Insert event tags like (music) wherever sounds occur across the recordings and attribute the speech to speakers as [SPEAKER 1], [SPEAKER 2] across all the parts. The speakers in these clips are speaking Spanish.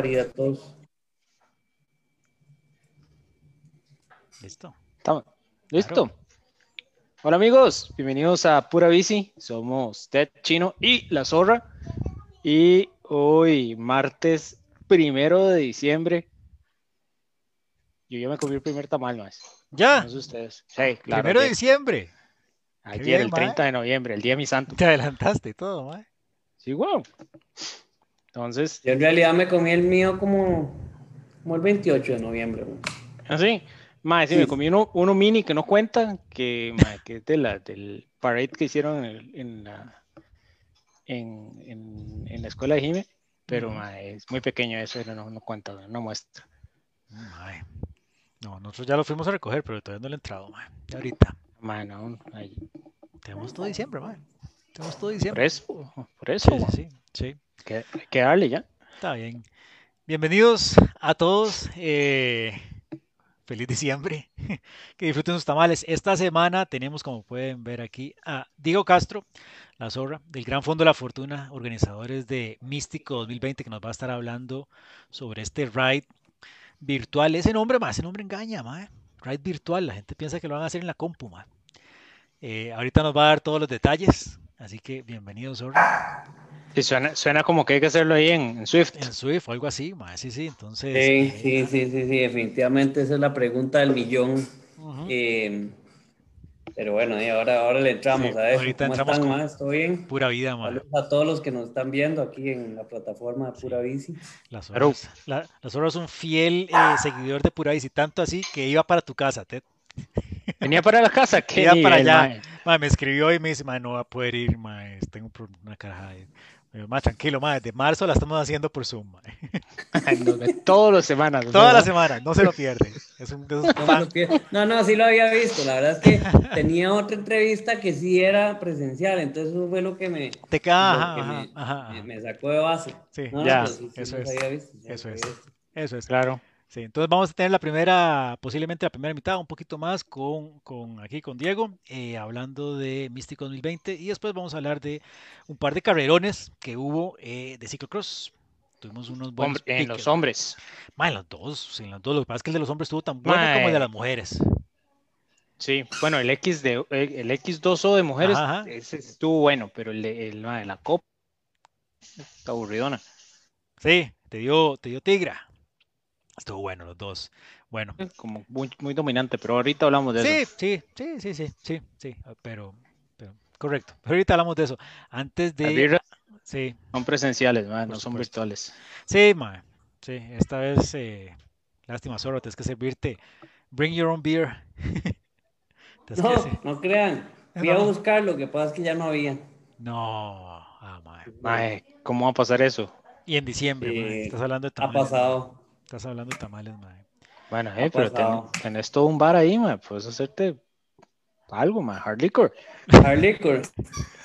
[SPEAKER 1] barbaridad todos.
[SPEAKER 2] Listo.
[SPEAKER 3] Estamos. Listo. Hola amigos, bienvenidos a Pura Bici. Somos Ted Chino y La Zorra. Y hoy, martes primero de diciembre, yo ya me comí el primer tamal más.
[SPEAKER 2] ¿Ya?
[SPEAKER 3] No sé ustedes. Sí, claro.
[SPEAKER 2] Primero de diciembre.
[SPEAKER 3] ayer,
[SPEAKER 2] bien,
[SPEAKER 3] el
[SPEAKER 2] mae.
[SPEAKER 3] 30 de noviembre, el día de mi santo.
[SPEAKER 2] Te adelantaste y todo, mae.
[SPEAKER 3] Sí, wow. Entonces,
[SPEAKER 1] Yo en realidad me comí el mío como, como el 28 de noviembre.
[SPEAKER 3] así. Mae, sí,
[SPEAKER 1] Sí.
[SPEAKER 3] me comí uno, uno mini que no cuenta, que, mae, que es de la, del parade que hicieron en, el- en la, en, en- en la escuela de Jime, pero mae, es muy pequeño eso, no, no cuenta, no muestra.
[SPEAKER 2] Mae. No, nosotros ya lo fuimos a recoger, pero todavía no le he entrado, mae. Ahorita.
[SPEAKER 3] Mae, no, ahí-
[SPEAKER 2] Tenemos todo diciembre, mae. Tenemos todo
[SPEAKER 3] por
[SPEAKER 2] diciembre.
[SPEAKER 3] eso, por eso,
[SPEAKER 2] Sí, sí,
[SPEAKER 3] mae,
[SPEAKER 2] sí, sí.
[SPEAKER 3] Que- darle ya.
[SPEAKER 2] Está bien. Bienvenidos a todos. eh, feliz diciembre. (laughs) Que disfruten sus tamales. Esta semana tenemos, como pueden ver aquí, a Diego Castro, la zorra, del Gran Fondo de la Fortuna, organizadores de Místico 2020, que nos va a estar hablando sobre este ride virtual. Ese nombre, más, ese nombre engaña, mae. Ride virtual. La gente piensa que lo van a hacer en la compu, mae. Eh, ahorita nos va a dar todos los detalles. Así que bienvenido, zorra.
[SPEAKER 3] Sí, suena, suena como que hay que hacerlo ahí en, en Swift.
[SPEAKER 2] En Swift o algo así, mae. Sí, sí. Entonces.
[SPEAKER 1] Sí,
[SPEAKER 2] eh,
[SPEAKER 1] sí, sí, sí, sí, definitivamente esa es la pregunta del millón. Eh, pero bueno, y ahora, ahora le entramos
[SPEAKER 2] Sí,
[SPEAKER 1] a eso.
[SPEAKER 2] ahorita
[SPEAKER 1] ¿Cómo
[SPEAKER 2] entramos
[SPEAKER 1] están,
[SPEAKER 2] con-
[SPEAKER 1] más? ¿Todo bien?
[SPEAKER 2] Pura vida, mae.
[SPEAKER 1] Saludos a todos los que nos están viendo aquí en la plataforma de Pura Bici.
[SPEAKER 2] Las horas, la, las horas un fiel eh, seguidor de Pura Bici, tanto así que iba para tu casa, Ted.
[SPEAKER 3] Venía para la casa, (laughs) qué
[SPEAKER 2] Iba para allá.
[SPEAKER 3] mae.
[SPEAKER 2] Mae, me escribió y me dice, mae, no va a poder ir, mae, tengo una caraja. ahí". "Mae, tranquilo, mae, de marzo la estamos haciendo por Zoom, (laughs)
[SPEAKER 3] Todas las semanas.
[SPEAKER 2] Toda la
[SPEAKER 3] ¿verdad?
[SPEAKER 2] semana, no se lo pierde. Es un de esos (laughs)
[SPEAKER 1] No, no, no, sí lo había visto. La verdad es que (laughs) tenía otra entrevista que sí era presencial, entonces eso fue lo que me,
[SPEAKER 2] Te ca-
[SPEAKER 1] lo
[SPEAKER 2] ajá,
[SPEAKER 1] que
[SPEAKER 2] ajá,
[SPEAKER 1] me,
[SPEAKER 2] ajá,
[SPEAKER 1] me-
[SPEAKER 2] ajá.
[SPEAKER 1] me sacó de base.
[SPEAKER 2] Sí,
[SPEAKER 1] No,
[SPEAKER 3] ya,
[SPEAKER 1] sí, sí
[SPEAKER 2] eso es,
[SPEAKER 1] visto,
[SPEAKER 2] eso es. Eso es.
[SPEAKER 3] Claro.
[SPEAKER 2] Sí, entonces vamos a tener la primera, posiblemente la primera mitad, un poquito más con, con aquí con Diego, eh, hablando de Místico 2020 y después vamos a hablar de un par de carrerones que hubo eh, de ciclocross. Tuvimos unos buenos
[SPEAKER 3] Hombre, en los hombres.
[SPEAKER 2] Ma, en los dos, en los dos. Lo que pasa es que el de los hombres estuvo tan bueno como el de las mujeres.
[SPEAKER 3] Sí, bueno, el X de el, el X2O de mujeres,
[SPEAKER 2] Ajá, ajá.
[SPEAKER 3] ese estuvo bueno, pero el de, el, la copa está aburridona.
[SPEAKER 2] Sí, te dio, te dio Tigra. Estuvo bueno los dos. Bueno.
[SPEAKER 3] Como muy, muy dominante, pero ahorita hablamos de
[SPEAKER 2] Sí,
[SPEAKER 3] eso.
[SPEAKER 2] sí, sí, sí, sí, sí, sí, pero, pero correcto. Pero ahorita hablamos de eso. Antes de, sí,
[SPEAKER 3] son presenciales, mae, no son virtuales.
[SPEAKER 2] sí, ma, sí, esta vez, eh, lástima, solo tienes que servirte. Bring your own beer. (laughs) Que
[SPEAKER 1] No, no crean. Fui a buscar, lo que pasa es que ya no había.
[SPEAKER 2] No, ah, ma.
[SPEAKER 3] Mae, ¿cómo va a pasar eso?
[SPEAKER 2] Y en diciembre, estás hablando de
[SPEAKER 1] Ha pasado.
[SPEAKER 2] Estás hablando de tamales, ma.
[SPEAKER 3] Bueno, eh, pero ten-
[SPEAKER 1] pasado.
[SPEAKER 3] tenés todo un bar ahí, mae, puedes hacerte algo, mae, hard liquor.
[SPEAKER 1] Hard liquor.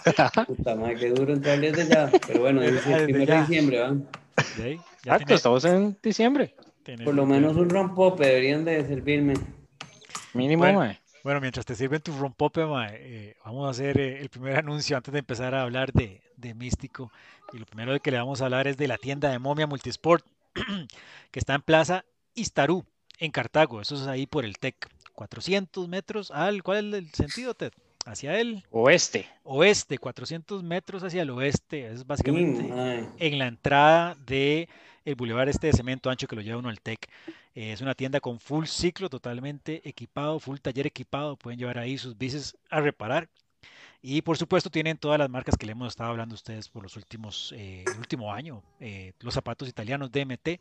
[SPEAKER 1] (laughs) Puta madre, qué duro entrarle desde ya. Pero bueno,
[SPEAKER 2] Desde- ah,
[SPEAKER 1] el
[SPEAKER 2] desde
[SPEAKER 1] primer
[SPEAKER 2] ya.
[SPEAKER 1] de diciembre, ¿va?
[SPEAKER 2] De ahí, ya
[SPEAKER 3] Exacto,
[SPEAKER 2] tiene-
[SPEAKER 3] estamos en diciembre.
[SPEAKER 1] Por lo menos un rompope deberían de servirme.
[SPEAKER 3] Mínimo,
[SPEAKER 2] Bueno.
[SPEAKER 3] mae.
[SPEAKER 2] Bueno, mientras te sirven tu rompope, ma, eh, vamos a hacer eh, el primer anuncio antes de empezar a hablar de, de Místico. Y lo primero de que le vamos a hablar es de la tienda de Momia Multisport, (clears throat) que está en Plaza Istarú, en Cartago. Eso es ahí por el TEC. 400 metros al... ¿Cuál es el sentido, Ted? Hacia el
[SPEAKER 3] Oeste.
[SPEAKER 2] oeste, 400 metros hacia el oeste. Es básicamente
[SPEAKER 1] mae.
[SPEAKER 2] en la entrada de el bulevar este de cemento ancho que lo lleva uno al TEC. Eh, es una tienda con full ciclo, totalmente equipado, full taller equipado. Pueden llevar ahí sus bicis a reparar. Y por supuesto tienen todas las marcas que le hemos estado hablando a ustedes por los últimos, eh, el último año. Eh, los zapatos italianos DMT,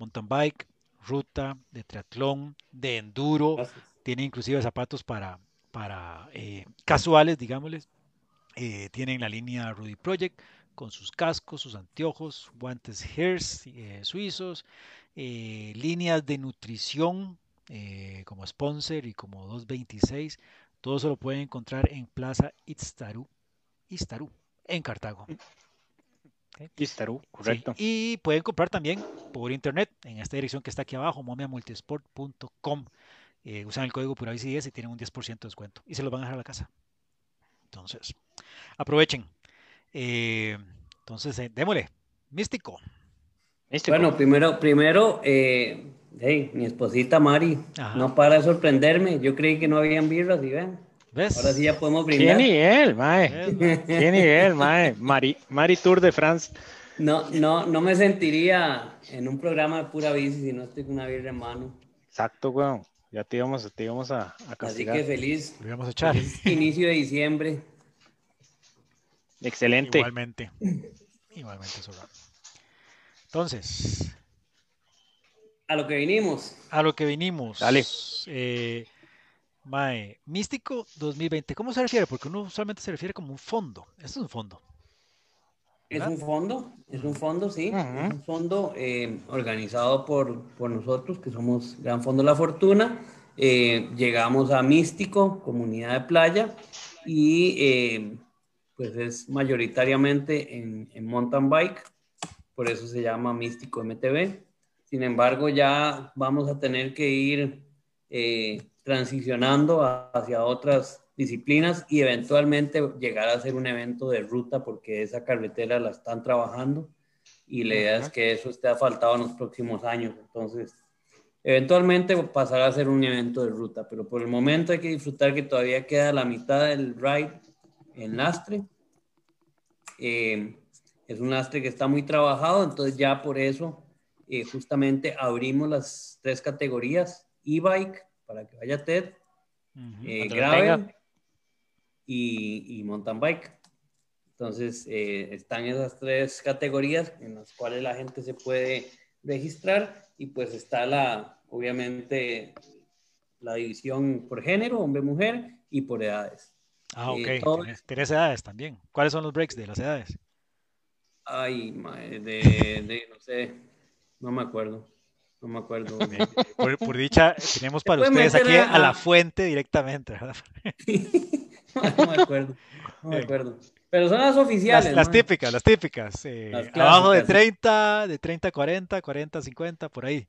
[SPEAKER 2] mountain bike, ruta, de triatlón, de enduro.
[SPEAKER 1] Gracias.
[SPEAKER 2] Tienen inclusive zapatos para, para eh, casuales, digámosles. Eh, tienen la línea Rudy Project con sus cascos, sus anteojos, guantes Hairs suizos, líneas de nutrición eh, como sponsor y como 226. Todo eso lo pueden encontrar en Plaza Istaru, Istaru en Cartago.
[SPEAKER 3] Istaru,
[SPEAKER 2] Sí,
[SPEAKER 3] correcto.
[SPEAKER 2] Y pueden comprar también por internet en esta dirección que está aquí abajo, momiamultisport.com. Eh, usan el código Pura 10 y tienen un 10% de descuento. Y se los van a dejar a la casa. Entonces, aprovechen. Eh, entonces, eh, démosle. Místico.
[SPEAKER 1] Bueno, primero, primero eh, mi esposita Mari no para de sorprenderme. Yo creí que no habían birras y ven. ¿Ves? Ahora sí ya podemos brindar.
[SPEAKER 3] ¿Qué nivel, mae? ¿Qué nivel, mae? Mari, Mari Tour de France.
[SPEAKER 1] No, no, no me sentiría en un programa de pura bici si no estoy con una birra en mano.
[SPEAKER 3] Exacto, weón. Ya te íbamos, te íbamos a, a castigar.
[SPEAKER 1] Así que feliz.
[SPEAKER 2] Lo íbamos a echar.
[SPEAKER 1] inicio de diciembre.
[SPEAKER 3] Excelente.
[SPEAKER 2] Igualmente. Igualmente, Entonces.
[SPEAKER 1] A lo que vinimos.
[SPEAKER 2] A lo que vinimos.
[SPEAKER 3] Dale.
[SPEAKER 2] Eh, Mae, Místico 2020. ¿Cómo se refiere? Porque uno usualmente se refiere como un fondo. Esto es un fondo.
[SPEAKER 1] Es un fondo, es un fondo, sí. Es un fondo eh, organizado por, por, nosotros, que somos Gran Fondo La Fortuna. Eh, llegamos a Místico, comunidad de playa, y eh, pues es mayoritariamente en, en, mountain bike, por eso se llama Místico MTV. Sin embargo, ya vamos a tener que ir transicionando hacia otras disciplinas y eventualmente llegar a ser un evento de ruta porque esa carretera la están trabajando y la idea es que eso esté faltado en los próximos años. Entonces, eventualmente pasará a ser un evento de ruta, pero por el momento hay que disfrutar que todavía queda la mitad del ride en lastre. Eh, es un lastre que está muy trabajado, entonces ya por eso eh, justamente abrimos las tres categorías, e-bike para que vaya TED, eh, gravel y, mountain bike. Entonces, eh, están esas tres categorías en las cuales la gente se puede registrar y pues está la, obviamente, la división por género, hombre-mujer y por edades.
[SPEAKER 2] Ah, eh, ok. ¿Tienes, edades también. ¿Cuáles son los breaks de las edades?
[SPEAKER 1] Ay, de, no sé, no me acuerdo. No me acuerdo.
[SPEAKER 2] Por, dicha, tenemos para ustedes aquí a... la fuente directamente, ¿verdad?
[SPEAKER 1] no me acuerdo, no me acuerdo. Pero son las oficiales.
[SPEAKER 2] Las, típicas, las típicas. Eh, abajo de 30, de 30 a 40, 40 a 50, por ahí.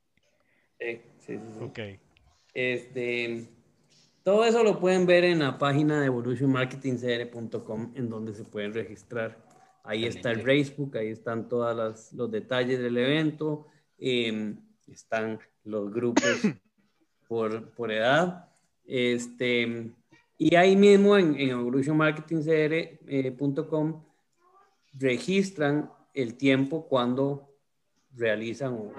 [SPEAKER 1] Sí, sí, sí.
[SPEAKER 2] Ok.
[SPEAKER 1] Este, todo eso lo pueden ver en la página de evolutionmarketingcr.com en donde se pueden registrar. Ahí está el Racebook, ahí están todos los detalles del evento. Eh, están los grupos (coughs) por, por edad. Este, y ahí mismo en, en evolutionmarketingcr.com registran el tiempo cuando realizan o,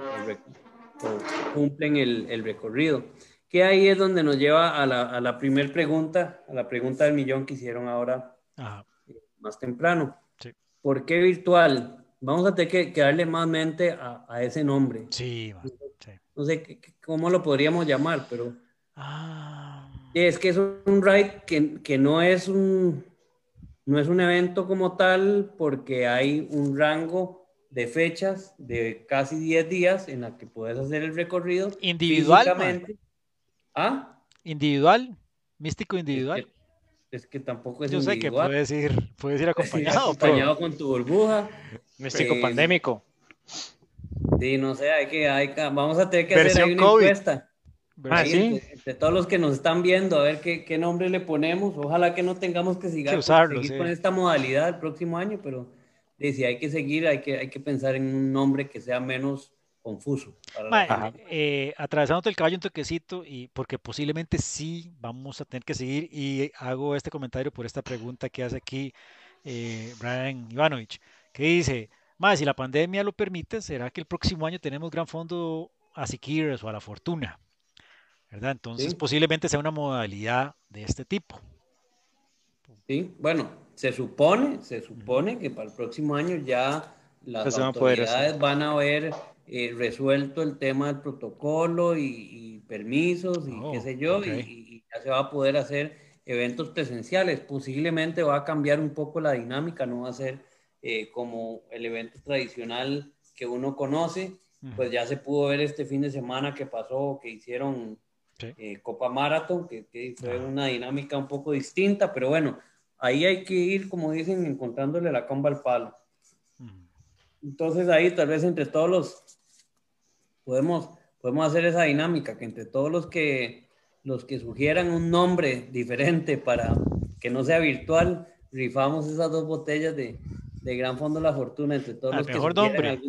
[SPEAKER 1] cumplen el, el, recorrido. Que ahí es donde nos lleva a la, a la primera pregunta, a la pregunta del millón que hicieron ahora eh, más temprano. ¿Por qué virtual? Vamos a tener que, darle más mente a, a ese nombre.
[SPEAKER 2] Sí,
[SPEAKER 1] no sé cómo lo podríamos llamar, pero
[SPEAKER 2] ah.
[SPEAKER 1] es que es un ride que, que, no es un no es un evento como tal porque hay un rango de fechas de casi 10 días en la que puedes hacer el recorrido
[SPEAKER 2] individual
[SPEAKER 1] ¿Ah?
[SPEAKER 2] individual místico individual
[SPEAKER 1] es que, tampoco es
[SPEAKER 2] yo sé que puedes ir puedes ir (laughs) acompañado
[SPEAKER 1] acompañado con tu burbuja
[SPEAKER 3] místico pues, pandémico
[SPEAKER 1] Sí, no sé, hay que, hay vamos a tener que hacer una encuesta.
[SPEAKER 3] Ah,
[SPEAKER 1] de todos los que nos están viendo, a ver qué, qué nombre le ponemos. Ojalá que no tengamos que seguir, con esta modalidad el próximo año, pero si hay que seguir, hay que, hay que pensar en un nombre que sea menos confuso.
[SPEAKER 2] eh, atravesándote el caballo un toquecito, y porque posiblemente sí vamos a tener que seguir, y hago este comentario por esta pregunta que hace aquí eh, Brian Ivanovich, que dice, más, si la pandemia lo permite, será que el próximo año tenemos gran fondo a Siquires o a la Fortuna, ¿verdad? Entonces, posiblemente sea una modalidad de este tipo.
[SPEAKER 1] Sí, bueno, se supone, se supone que para el próximo año ya las autoridades van a haber eh, resuelto el tema del protocolo y, permisos y qué oh, sé yo, y, y, ya se va a poder hacer eventos presenciales. Posiblemente va a cambiar un poco la dinámica, no va a ser eh, como el evento tradicional que uno conoce, pues ya se pudo ver este fin de semana que pasó, que hicieron eh, Copa Marathon, que, fue una dinámica un poco distinta, pero bueno, ahí hay que ir, como dicen, encontrándole la comba al palo. Entonces ahí tal vez entre todos los podemos, podemos hacer esa dinámica, que entre todos los que, los que sugieran un nombre diferente para que no sea virtual, rifamos esas dos botellas de, de Gran Fondo La Fortuna entre todos los
[SPEAKER 2] mejor nombre.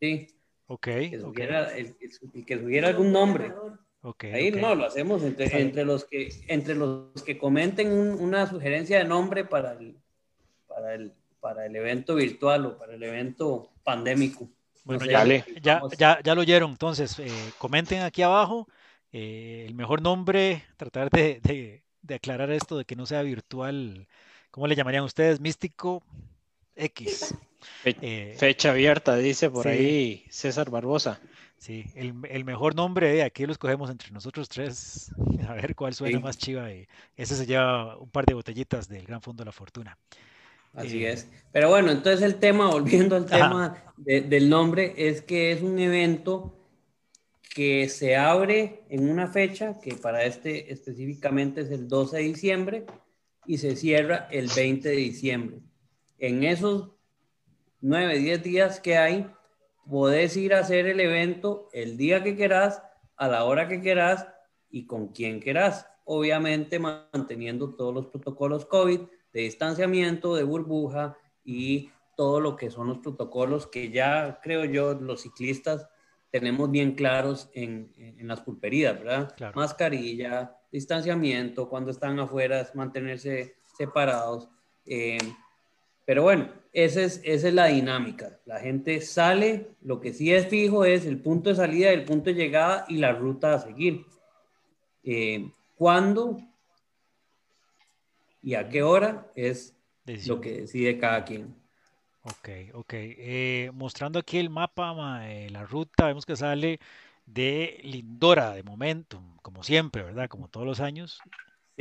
[SPEAKER 1] Sí, Ok. Que sugiera, el, que sugiera algún nombre. Okay, Ahí no, lo hacemos entre, entre, los que, entre los que comenten una sugerencia de nombre para el, para, el, para el evento virtual o para el evento pandémico.
[SPEAKER 2] Bueno, ya, ya, ya, lo oyeron, entonces eh, comenten aquí abajo eh, el mejor nombre, tratar de, de, de, aclarar esto de que no sea virtual, ¿cómo le llamarían ustedes? Místico X.
[SPEAKER 3] Eh, fecha abierta, dice por ahí César Barbosa.
[SPEAKER 2] Sí, el, el, mejor nombre, aquí lo escogemos entre nosotros tres, (laughs) a ver cuál suena más chiva. Y ese se lleva un par de botellitas del Gran Fondo de la Fortuna.
[SPEAKER 1] Así eh, es. Pero bueno, entonces el tema, volviendo al (laughs) tema del nombre, es que es un evento que se abre en una fecha que para este específicamente es el 12 de diciembre y se cierra el 20 de diciembre. En esos 9, 10 días que hay, podés ir a hacer el evento el día que querás, a la hora que querás y con quien querás. Obviamente manteniendo todos los protocolos COVID de distanciamiento, de burbuja y todo lo que son los protocolos que ya creo yo los ciclistas tenemos bien claros en, en las pulperías, ¿verdad? Mascarilla, distanciamiento, cuando están afuera, mantenerse separados. Eh, pero bueno, esa es, esa es la dinámica. La gente sale, lo que sí es fijo es el punto de salida, el punto de llegada y la ruta a seguir. Eh, ¿Cuándo y a qué hora es lo que decide cada quien?
[SPEAKER 2] Ok, ok. Eh, mostrando aquí el mapa, eh, la ruta, vemos que sale de Lindora de momento, como siempre, ¿verdad? Como todos los años.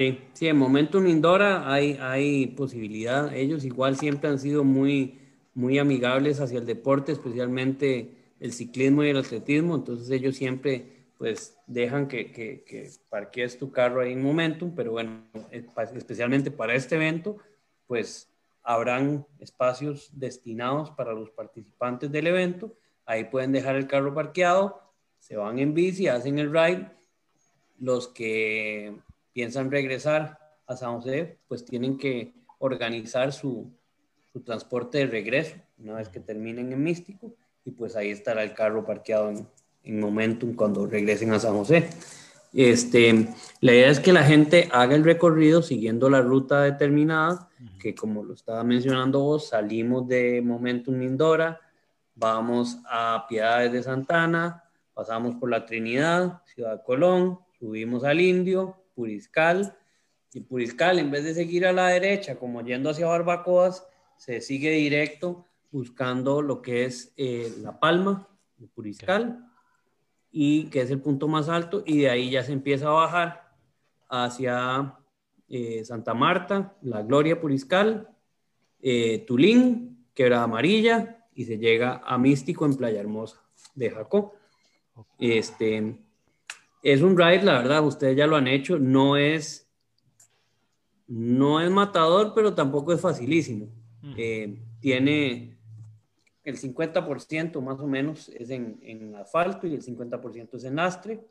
[SPEAKER 1] Sí, sí, en Momentum Indora hay, hay posibilidad. Ellos igual siempre han sido muy, muy amigables hacia el deporte, especialmente el ciclismo y el atletismo. Entonces ellos siempre pues dejan que, que, que parquees tu carro ahí en Momentum, pero bueno, eh, especialmente para este evento, pues habrán espacios destinados para los participantes del evento. Ahí pueden dejar el carro parqueado, se van en bici, hacen el ride. Los que piensan regresar a San José, pues tienen que organizar su, su transporte de regreso una vez que terminen en Místico y pues ahí estará el carro parqueado en, en Momentum cuando regresen a San José. Este, la idea es que la gente haga el recorrido siguiendo la ruta determinada, que como lo estaba mencionando vos, salimos de Momentum Mindora, vamos a Piedades de Santana, pasamos por la Trinidad, Ciudad Colón, subimos al Indio, Puriscal. Y Puriscal, en vez de seguir a la derecha, como yendo hacia Barbacoas, se sigue directo buscando lo que es eh, La Palma, de Puriscal, y que es el punto más alto, y de ahí ya se empieza a bajar hacia eh, Santa Marta, La Gloria Puriscal, eh, Tulín, Quebrada Amarilla, y se llega a Místico en Playa Hermosa de Jacó. Este, es un ride, la verdad, ustedes ya lo han hecho, no es, no es matador, pero tampoco es facilísimo. Eh, tiene el 50% más o menos es en, asfalto y el 50% es en lastre.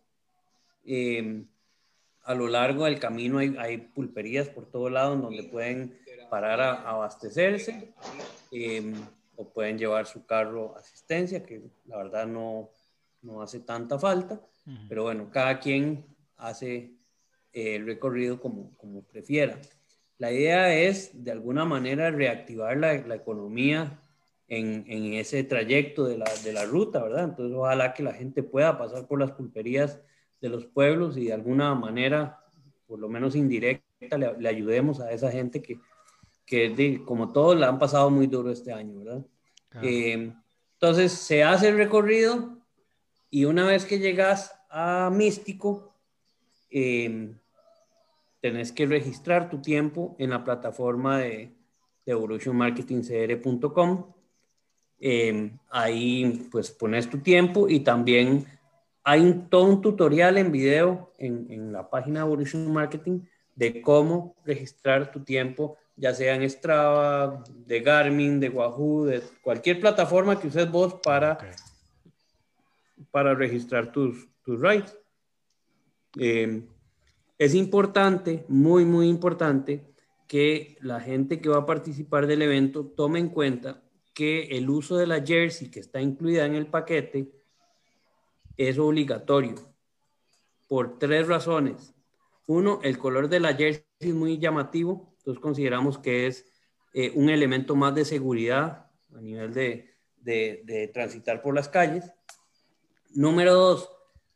[SPEAKER 1] Eh, a lo largo del camino hay, pulperías por todo lado en donde pueden parar a, abastecerse eh, o pueden llevar su carro asistencia, que la verdad no, no hace tanta falta. Pero bueno, cada quien hace eh, el recorrido como, como prefiera. La idea es, de alguna manera, reactivar la, la economía en, en, ese trayecto de la, de la, ruta, ¿verdad? Entonces, ojalá que la gente pueda pasar por las pulperías de los pueblos y de alguna manera, por lo menos indirecta, le, ayudemos a esa gente que, que como todos, la han pasado muy duro este año, ¿verdad? Eh, entonces, se hace el recorrido y una vez que llegas a Místico, em, tenés que registrar tu tiempo en la plataforma de, de evolutionmarketingcr.com. Em, ahí pues pones tu tiempo y también hay todo un tutorial en video en, en, la página de Evolution Marketing de cómo registrar tu tiempo, ya sea en Strava, de Garmin, de Wahoo, de cualquier plataforma que uses vos para, para registrar tus, tus rights. Eh, es importante, muy, muy importante, que la gente que va a participar del evento tome en cuenta que el uso de la jersey que está incluida en el paquete es obligatorio por tres razones. Uno, el color de la jersey es muy llamativo, entonces consideramos que es eh, un elemento más de seguridad a nivel de, de, transitar por las calles. Número dos,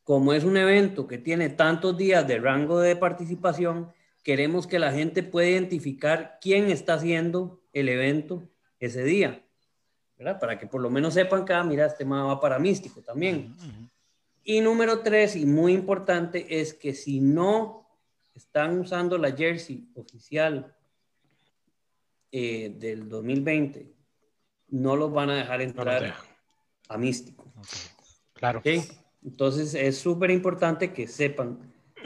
[SPEAKER 1] como es un evento que tiene tantos días de rango de participación, queremos que la gente pueda identificar quién está haciendo el evento ese día, ¿verdad? Para que por lo menos sepan que, ah, mira, este mapa va para místico también. Y número tres, y muy importante, es que si no están usando la jersey oficial eh, del 2020 no los van a dejar entrar a místico.
[SPEAKER 3] Claro.
[SPEAKER 1] Entonces es súper importante que sepan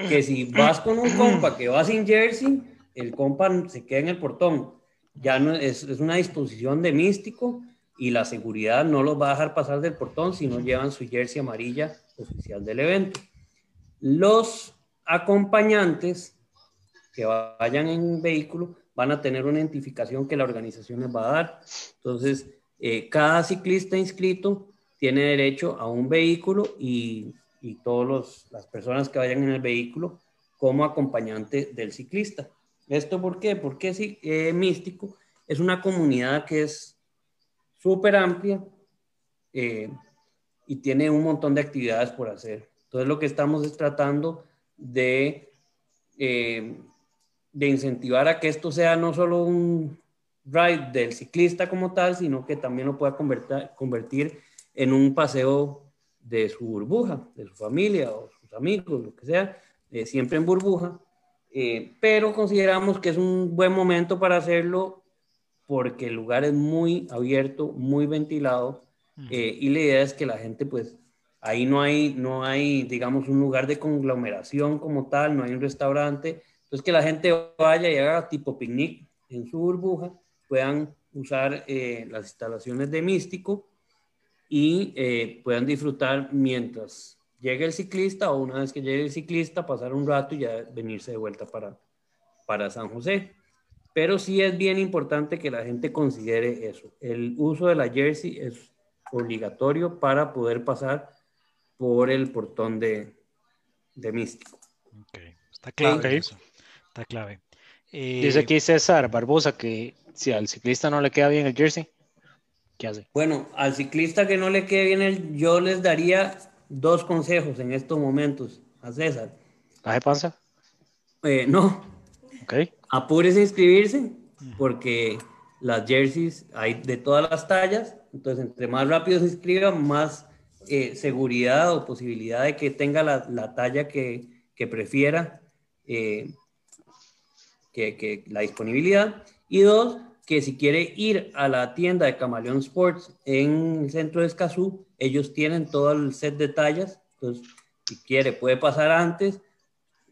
[SPEAKER 1] que si (clears throat) vas con un compa que va sin jersey, el compa se queda en el portón. Ya no es, es una disposición de místico y la seguridad no los va a dejar pasar del portón si no llevan su jersey amarilla oficial del evento. Los acompañantes que vayan en vehículo van a tener una identificación que la organización les va a dar. Entonces, eh, cada ciclista inscrito tiene derecho a un vehículo y, y todas las personas que vayan en el vehículo como acompañante del ciclista. ¿Esto por qué? Porque sí, eh, Místico es una comunidad que es súper amplia eh, y tiene un montón de actividades por hacer. Entonces lo que estamos es tratando de, de incentivar a que esto sea no solo un, ride del ciclista como tal, sino que también lo pueda convertir, convertir en un paseo de su burbuja, de su familia o sus amigos, lo que sea, eh, siempre en burbuja. Eh, pero consideramos que es un buen momento para hacerlo porque el lugar es muy abierto, muy ventilado eh, y la idea es que la gente pues ahí no hay, no hay, digamos, un lugar de conglomeración como tal, no hay un restaurante, entonces que la gente vaya y haga tipo picnic en su burbuja puedan usar las instalaciones de Místico y eh, puedan disfrutar mientras llegue el ciclista o una vez que llegue el ciclista, pasar un rato y ya venirse de vuelta para, para San José. Pero sí es bien importante que la gente considere eso. El uso de la jersey es obligatorio para poder pasar por el portón de, de Místico.
[SPEAKER 2] Está clave. Está clave.
[SPEAKER 3] Dice aquí César Barbosa que si al ciclista no le queda bien el jersey, ¿qué hace?
[SPEAKER 1] Bueno, al ciclista que no le quede bien el, yo les daría dos consejos en estos momentos a César.
[SPEAKER 3] ¿Caje panza?
[SPEAKER 1] Eh, no.
[SPEAKER 3] Ok.
[SPEAKER 1] Apúrese a inscribirse porque las jerseys hay de todas las tallas, entonces entre más rápido se inscriba, más eh, seguridad o posibilidad de que tenga la, talla que, prefiera, eh, que, que, la disponibilidad. Y dos, que si quiere ir a la tienda de Camaleón Sports en el centro de Escazú, ellos tienen todo el set de tallas. Entonces, si quiere, puede pasar antes,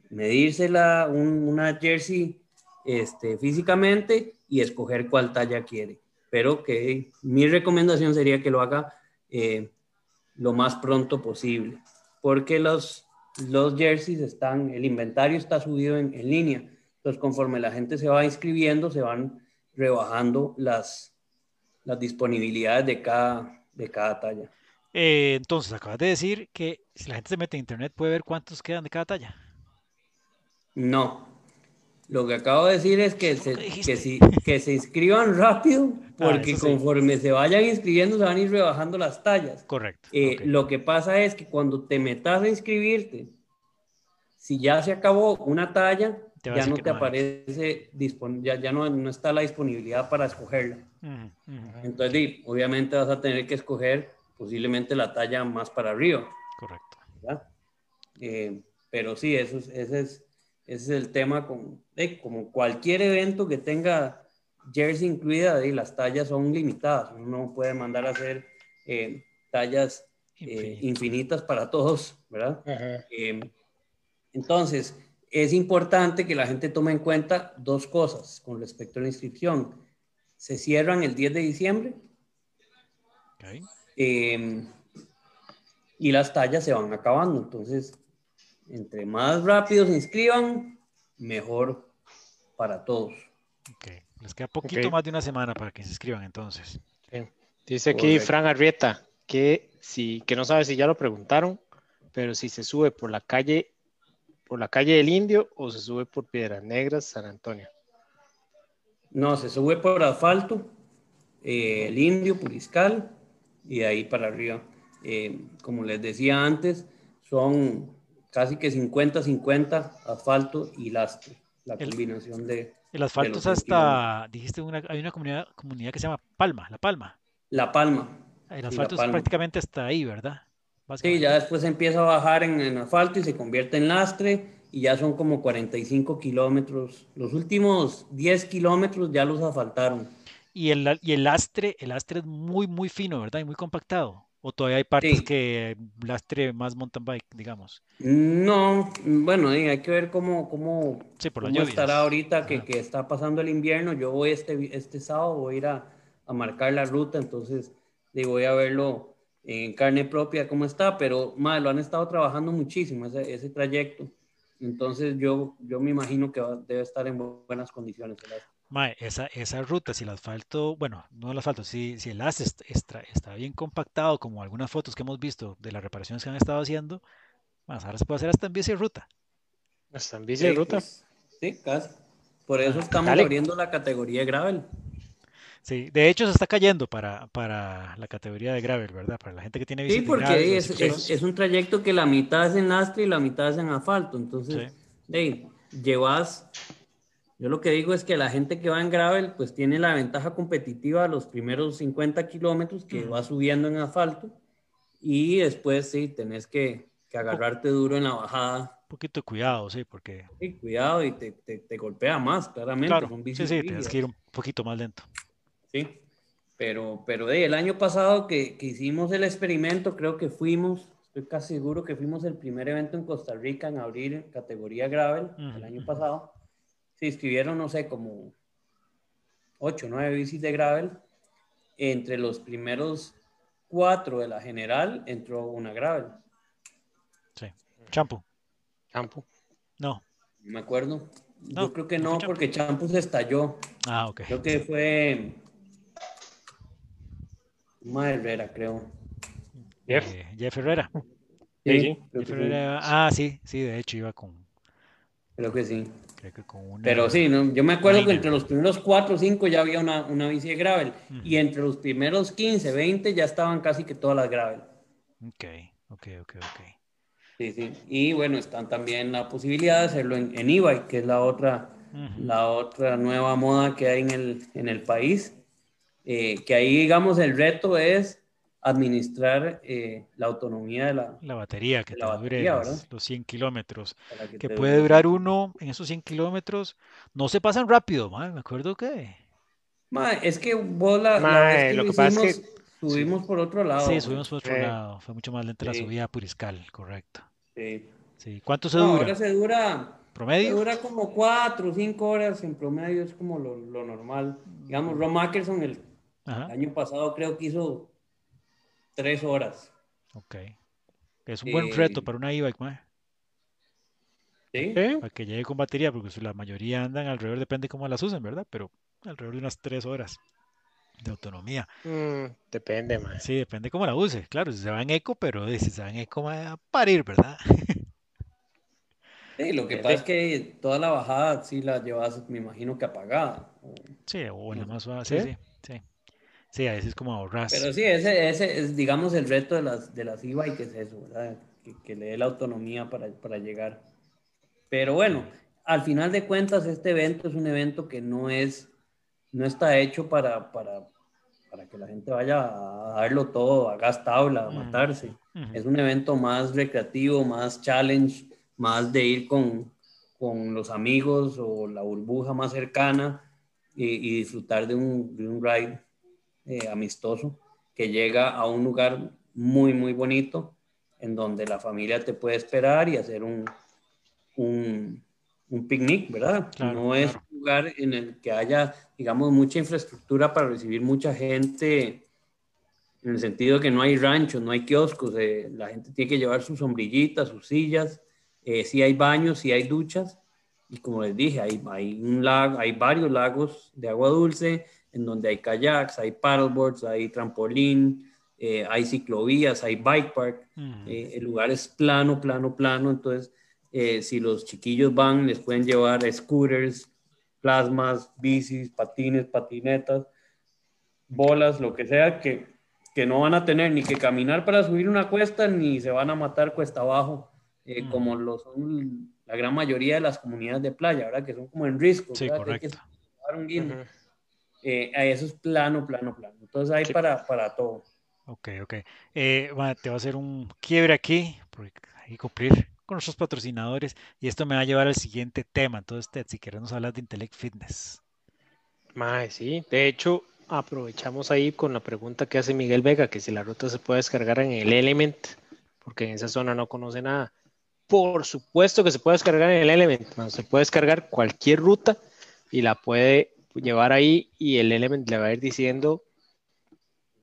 [SPEAKER 1] medirse la, una jersey este, físicamente y escoger cuál talla quiere. Pero que mi recomendación sería que lo haga eh, lo más pronto posible, porque los, los jerseys están, el inventario está subido en, en línea. Entonces, conforme la gente se va inscribiendo, se van rebajando las, las disponibilidades de cada, de cada talla.
[SPEAKER 2] Eh, entonces, acabas de decir que si la gente se mete en internet puede ver cuántos quedan de cada talla.
[SPEAKER 1] No. Lo que acabo de decir es que se, que, si, que se inscriban rápido, (laughs) ah, porque conforme se vayan inscribiendo se van a ir rebajando las tallas.
[SPEAKER 2] Correcto.
[SPEAKER 1] Eh, lo que pasa es que cuando te metas a inscribirte, si ya se acabó una talla, ya no te aparece, ya, ya no, no, está la disponibilidad para escogerla. Entonces, obviamente vas a tener que escoger posiblemente la talla más para arriba.
[SPEAKER 2] Correcto.
[SPEAKER 1] Eh, pero sí, eso es, ese, es, ese es el tema, con, como cualquier evento que tenga jersey incluida, y las tallas son limitadas. Uno no puede mandar a hacer eh, tallas eh, infinitas para todos, ¿verdad? entonces, es importante que la gente tome en cuenta dos cosas con respecto a la inscripción. Se cierran el 10 de diciembre em, y las tallas se van acabando. Entonces, entre más rápido se inscriban, mejor para todos.
[SPEAKER 2] Les queda poquito más de una semana para que se inscriban entonces.
[SPEAKER 3] Dice aquí Fran Arrieta que, si, que no sabe si ya lo preguntaron, pero si se sube por la calle, por la calle del Indio o se sube por Piedras Negras, San Antonio.
[SPEAKER 1] No, se sube por asfalto, eh, el Indio, Puriscal, y ahí para arriba. Eh, como les decía antes, son casi que 50-50 asfalto y lastre, la combinación de...
[SPEAKER 2] El asfalto es hasta, dijiste, hay una comunidad, comunidad que se llama Palma, La Palma.
[SPEAKER 1] La Palma.
[SPEAKER 2] El asfalto es prácticamente hasta ahí, ¿verdad?
[SPEAKER 1] Sí, ya después empieza a bajar en, asfalto y se convierte en lastre y ya son como 45 kilómetros. Los últimos 10 kilómetros ya los asfaltaron.
[SPEAKER 2] Y el, y el lastre, el lastre es muy, muy fino, ¿verdad? Y muy compactado. ¿O todavía hay partes que lastre más mountain bike, digamos?
[SPEAKER 1] No, bueno, hay que ver cómo, cómo, estará ahorita que, que, está pasando el invierno. Yo voy este, este sábado, voy a ir a, a marcar la ruta, entonces digo, voy a verlo en carne propia cómo está, pero más lo han estado trabajando muchísimo ese, ese trayecto. Entonces yo, yo me imagino que debe estar en buenas condiciones.
[SPEAKER 2] Mae, esa, esa ruta, si el asfalto, bueno, no el asfalto, si, si el as está, está, bien compactado, como algunas fotos que hemos visto de las reparaciones que han estado haciendo, más ahora se puede hacer hasta en bici de ruta.
[SPEAKER 3] Hasta en bici de ruta.
[SPEAKER 1] Pues, sí, casi. Por eso estamos abriendo la categoría de gravel.
[SPEAKER 2] Sí, de hecho se está cayendo para, para la categoría de gravel, ¿verdad? Para la gente que tiene
[SPEAKER 1] bicicleta. Sí, porque es, es, un trayecto que la mitad es en lastre y la mitad es en asfalto. Entonces, llevas, yo lo que digo es que la gente que va en gravel, pues tiene la ventaja competitiva los primeros 50 kilómetros que va subiendo en asfalto y después sí, tenés que, que agarrarte duro en la bajada.
[SPEAKER 2] Un poquito de cuidado, sí, porque...
[SPEAKER 1] Sí, cuidado y te, te, te golpea más, claramente.
[SPEAKER 2] Claro, sí, sí, tienes que ir un poquito más lento.
[SPEAKER 1] Sí, pero, pero el año pasado que, que, hicimos el experimento, creo que fuimos, estoy casi seguro que fuimos el primer evento en Costa Rica en abrir categoría gravel el año pasado. Se inscribieron, no sé, como 8 o 9 bicis de gravel. Entre los primeros cuatro de la general entró una gravel.
[SPEAKER 2] Sí. Champu.
[SPEAKER 3] Champu.
[SPEAKER 2] No.
[SPEAKER 1] No me acuerdo. Yo creo que no, porque Champu se estalló.
[SPEAKER 2] Ah, ok.
[SPEAKER 1] Creo que fue Mae Herrera, creo.
[SPEAKER 2] Jeff. Eh, Jeff Herrera. Sí, Jeff Herrera. Ah, sí, sí, de hecho iba con.
[SPEAKER 1] Creo que sí. Creo que con una... Pero sí, ¿no? yo me acuerdo que entre los primeros 4 o 5 ya había una, una bici de gravel. Y entre los primeros 15, 20 ya estaban casi que todas las gravel.
[SPEAKER 2] Ok, ok, ok, ok.
[SPEAKER 1] Sí, sí. Y bueno, están también la posibilidad de hacerlo en, en e-bike, que es la otra, la otra nueva moda que hay en el, en el país. Eh, que ahí, digamos, el reto es administrar eh, la autonomía de la,
[SPEAKER 2] la batería, que te dure los, 100 kilómetros, que, puede durar uno en esos 100 kilómetros, no se pasan rápido, me acuerdo que...
[SPEAKER 1] es que vos la, vez que lo, que pasa es que... subimos por otro lado.
[SPEAKER 2] Sí, subimos por otro lado, fue mucho más lenta la subida a Puriscal, correcto. Sí. sí. ¿Cuánto se dura?
[SPEAKER 1] Ahora se dura...
[SPEAKER 2] ¿Promedio?
[SPEAKER 1] Se dura como 4 o 5 horas en promedio, es como lo, lo normal. Digamos, Ron Mackerson, el el año pasado creo que hizo tres horas.
[SPEAKER 2] Ok. Es un buen reto para una e-bike,
[SPEAKER 1] ¿Sí?
[SPEAKER 2] Para que llegue con batería, porque la mayoría andan alrededor, depende cómo las usen, ¿verdad? Pero alrededor de unas tres horas de autonomía.
[SPEAKER 3] Mm, depende, más.
[SPEAKER 2] Sí, depende cómo la use. Claro, si se va en eco, pero si se va en eco, va a parir, ¿verdad? (laughs)
[SPEAKER 1] Sí, lo que pasa es que toda la bajada sí la llevas, me imagino que apagada.
[SPEAKER 2] Sí, o en la más suave, sí, sí. sí. Sí, a veces es como ahorrar.
[SPEAKER 1] Pero sí, ese, ese es, digamos, el reto de las, de las e-bike, es eso, ¿verdad? Que, le dé la autonomía para, para, llegar. Pero bueno, al final de cuentas, este evento es un evento que no es, no está hecho para, para, para que la gente vaya a darlo todo, a gas tabla, a matarse. Es un evento más recreativo, más challenge, más de ir con, con los amigos o la burbuja más cercana y, y disfrutar de un, de un ride eh, amistoso que llega a un lugar muy, muy bonito en donde la familia te puede esperar y hacer un, un, un picnic, ¿verdad? no es un lugar en el que haya, digamos, mucha infraestructura para recibir mucha gente, en el sentido que no hay ranchos, no hay kioscos, eh, la gente tiene que llevar sus sombrillitas, sus sillas, eh, si hay baños, si hay duchas, y como les dije, hay, hay, un lago, hay varios lagos de agua dulce, en donde hay kayaks, hay paddleboards, hay trampolín, eh, hay ciclovías, hay bike park, eh, el lugar es plano, plano, plano, entonces eh, si los chiquillos van, les pueden llevar scooters, plasmas, bicis, patines, patinetas, bolas, lo que sea, que, que no van a tener ni que caminar para subir una cuesta, ni se van a matar cuesta abajo, como lo son la gran mayoría de las comunidades de playa, ¿verdad? Que son como en riesgo.
[SPEAKER 2] Sí, correcto.
[SPEAKER 1] Eso es plano, plano, plano. Entonces hay para, para todo.
[SPEAKER 2] Ok, ok. Eh, te va a hacer un quiebre aquí, porque hay que cumplir con nuestros patrocinadores. Y esto me va a llevar al siguiente tema. Entonces, Ted, si queremos hablar de Intellect Fitness.
[SPEAKER 3] Mae, sí. De hecho, aprovechamos ahí con la pregunta que hace Miguel Vega, que si la ruta se puede descargar en el Element, porque en esa zona no conoce nada. Por supuesto que se puede descargar en el Element. Se puede descargar cualquier ruta y la puede llevar ahí y el Element le va a ir diciendo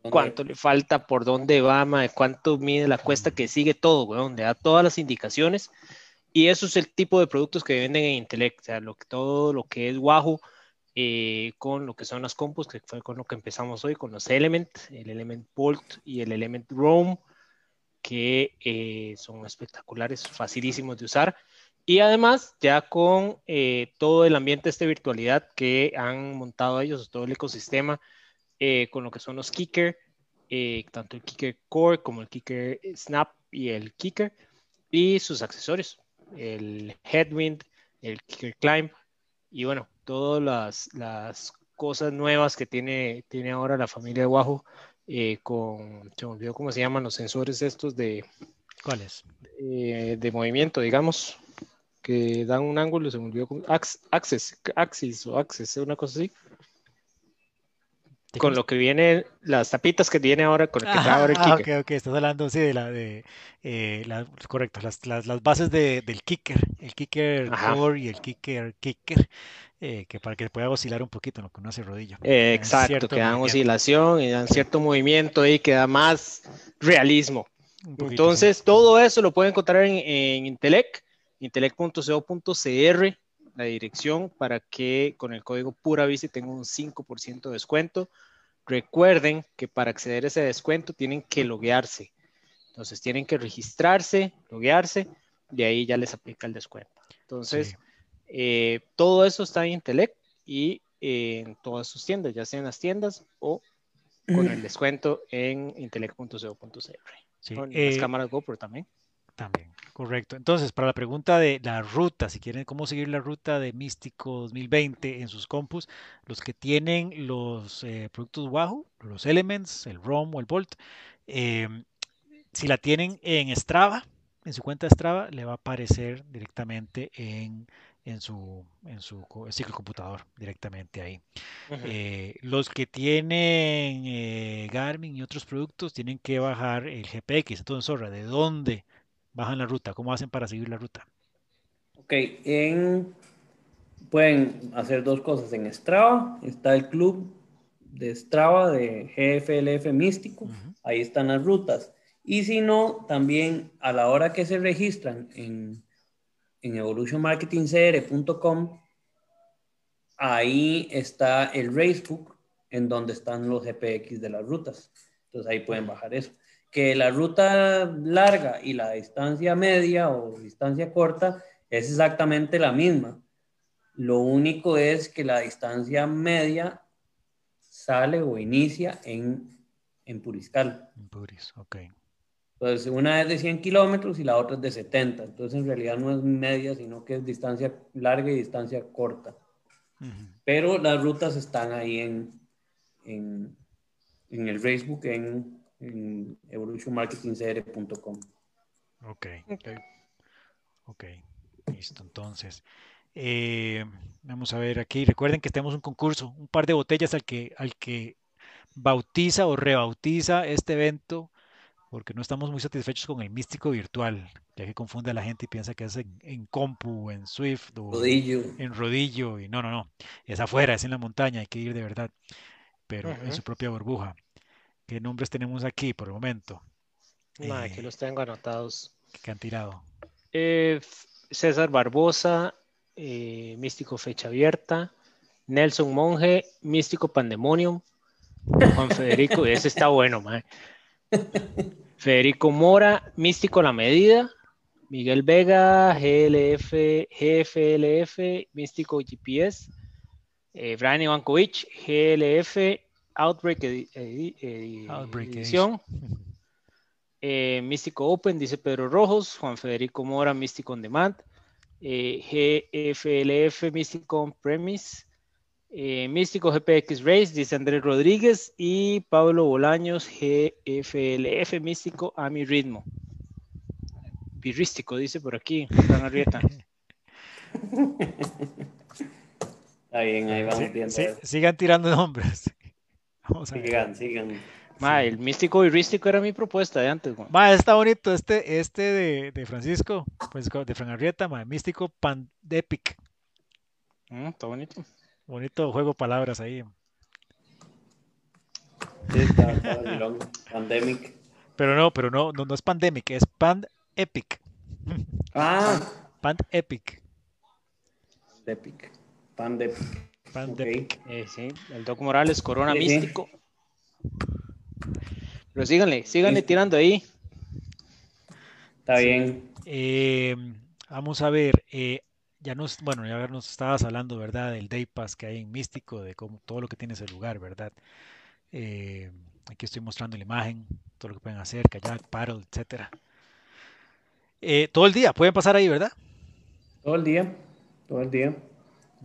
[SPEAKER 3] cuánto le falta, por dónde va, cuánto mide la cuesta que sigue todo, weón, donde da todas las indicaciones. Y eso es el tipo de productos que venden en Intellect, o sea, lo, todo lo que es Wahoo, eh, con lo que son las compus, que fue con lo que empezamos hoy, con los Element, el Element Bolt y el Element Roam, que eh, son espectaculares, facilísimos de usar. Y además, ya con eh, todo el ambiente de esta virtualidad que han montado ellos, todo el ecosistema, eh, con lo que son los Kicker, eh, tanto el Kicker Core como el Kicker Snap y el Kicker, y sus accesorios, el Headwind, el Kicker Climb, y bueno, todas las, las cosas nuevas que tiene, tiene ahora la familia de Wahoo, con, se me olvidó cómo se llaman los sensores estos de...
[SPEAKER 2] ¿Cuáles?
[SPEAKER 3] de movimiento, digamos, que dan un ángulo, se me olvidó, Access, Axis o Access, una cosa así. Con lo que viene, las tapitas que tiene ahora, con el que
[SPEAKER 2] ah, ahora el ah, kicker. ok, ok, estás hablando, sí, de la, de, eh, la, correcto, las, las, las, bases de, del kicker, el kicker core y el kicker kicker, eh, que para que pueda oscilar un poquito en lo que uno hace rodillo.
[SPEAKER 3] Eh, exacto, que dan oscilación y dan cierto movimiento ahí que da más realismo. Entonces, todo eso lo pueden encontrar en, en Intelec, intelec.co.cr la dirección para que con el código Pura Bici tengan un 5% de descuento. Recuerden que para acceder a ese descuento tienen que loguearse. Entonces tienen que registrarse, loguearse, de ahí ya les aplica el descuento. Entonces, eh, todo eso está en Intelect y en todas sus tiendas, ya sea en las tiendas o con el descuento en intelect.co.cr. Sí, con las eh, cámaras GoPro también.
[SPEAKER 2] También, correcto. Entonces, para la pregunta de la ruta, si quieren cómo seguir la ruta de Místico 2020 en sus compus, los que tienen los eh, productos Wahoo, los Elements, el ROM o el Bolt, em, si la tienen en Strava, en su cuenta Strava, le va a aparecer directamente en, en su, en su ciclo computador, directamente ahí. Eh, los que tienen eh, Garmin y otros productos tienen que bajar el GPX. Entonces, Zorra, ¿de dónde bajan la ruta? ¿Cómo hacen para seguir la ruta?
[SPEAKER 1] Ok, en, pueden hacer dos cosas. En Strava está el club de Strava de GFLF Místico, ahí están las rutas. Y si no, también a la hora que se registran en, en evolutionmarketingcr.com, ahí está el Racebook en donde están los GPX de las rutas. Entonces ahí pueden bajar eso que la ruta larga y la distancia media o distancia corta es exactamente la misma. Lo único es que la distancia media sale o inicia en, en Puriscal.
[SPEAKER 2] En Puris, ok.
[SPEAKER 1] Entonces, una es de 100 kilómetros y la otra es de 70. Entonces, en realidad no es media, sino que es distancia larga y distancia corta. Pero las rutas están ahí en, en, en el Facebook, en en evolutionmarketingcr.com.
[SPEAKER 2] Ok. Ok. Listo, entonces. Eh, vamos a ver aquí. Recuerden que tenemos un concurso, un par de botellas al que, al que bautiza o rebautiza este evento, porque no estamos muy satisfechos con el místico virtual, ya que confunde a la gente y piensa que es en, compu, en Swift o en rodillo. Y no, no, no. Es afuera, es en la montaña, hay que ir de verdad, pero en su propia burbuja. ¿Qué nombres tenemos aquí por el momento?
[SPEAKER 3] aquí eh, los tengo anotados.
[SPEAKER 2] ¿Qué han tirado?
[SPEAKER 3] Eh, César Barbosa, eh, Místico Fecha Abierta, Nelson Monge, Místico Pandemonium, Juan Federico, (laughs) ese está bueno, Federico Mora, Místico La Medida. Miguel Vega, GLF, GFLF, Místico GPS. Eh, Brian Ivankovic, GLF, Outbreak, Edición. (laughs) Eh, Místico Open, dice Pedro Rojos. Juan Federico Mora, Místico On Demand. Eh, GFLF, Místico On Premise. Eh, Místico GPX Race, dice Andrés Rodríguez, y Pablo Bolaños, GFLF Místico a mi ritmo. Pirrístico, dice por aquí, Arrieta. (laughs)
[SPEAKER 1] Está bien, ahí vamos viendo.
[SPEAKER 2] sigan tirando nombres. (laughs)
[SPEAKER 1] Vamos a sigan, sigan.
[SPEAKER 3] Ma, el místico Rístico era mi propuesta de antes.
[SPEAKER 2] Ma, está bonito este, este de, de Francisco, pues de Fran Arrieta, ma, místico Pandepic.
[SPEAKER 3] Mm, está bonito.
[SPEAKER 2] Bonito juego de palabras ahí. (laughs)
[SPEAKER 1] pandemic.
[SPEAKER 2] Pero no, pero no, no, es pandemic, es Pand Epic.
[SPEAKER 1] Ah.
[SPEAKER 2] Pand Epic.
[SPEAKER 1] Epic.
[SPEAKER 3] Eh, sí, el Doc Morales, Corona Místico. Pero síganle, síganle tirando ahí.
[SPEAKER 1] Está bien.
[SPEAKER 2] Eh, vamos a ver, eh, ya nos, bueno, ya nos estabas hablando, ¿verdad? Del Day Pass que hay en Místico, de cómo, todo lo que tiene ese lugar, ¿verdad? Eh, aquí estoy mostrando la imagen, todo lo que pueden hacer, kayak, paddle, etcétera. Eh, todo el día, pueden pasar ahí, ¿verdad?
[SPEAKER 1] Todo el día, todo el día.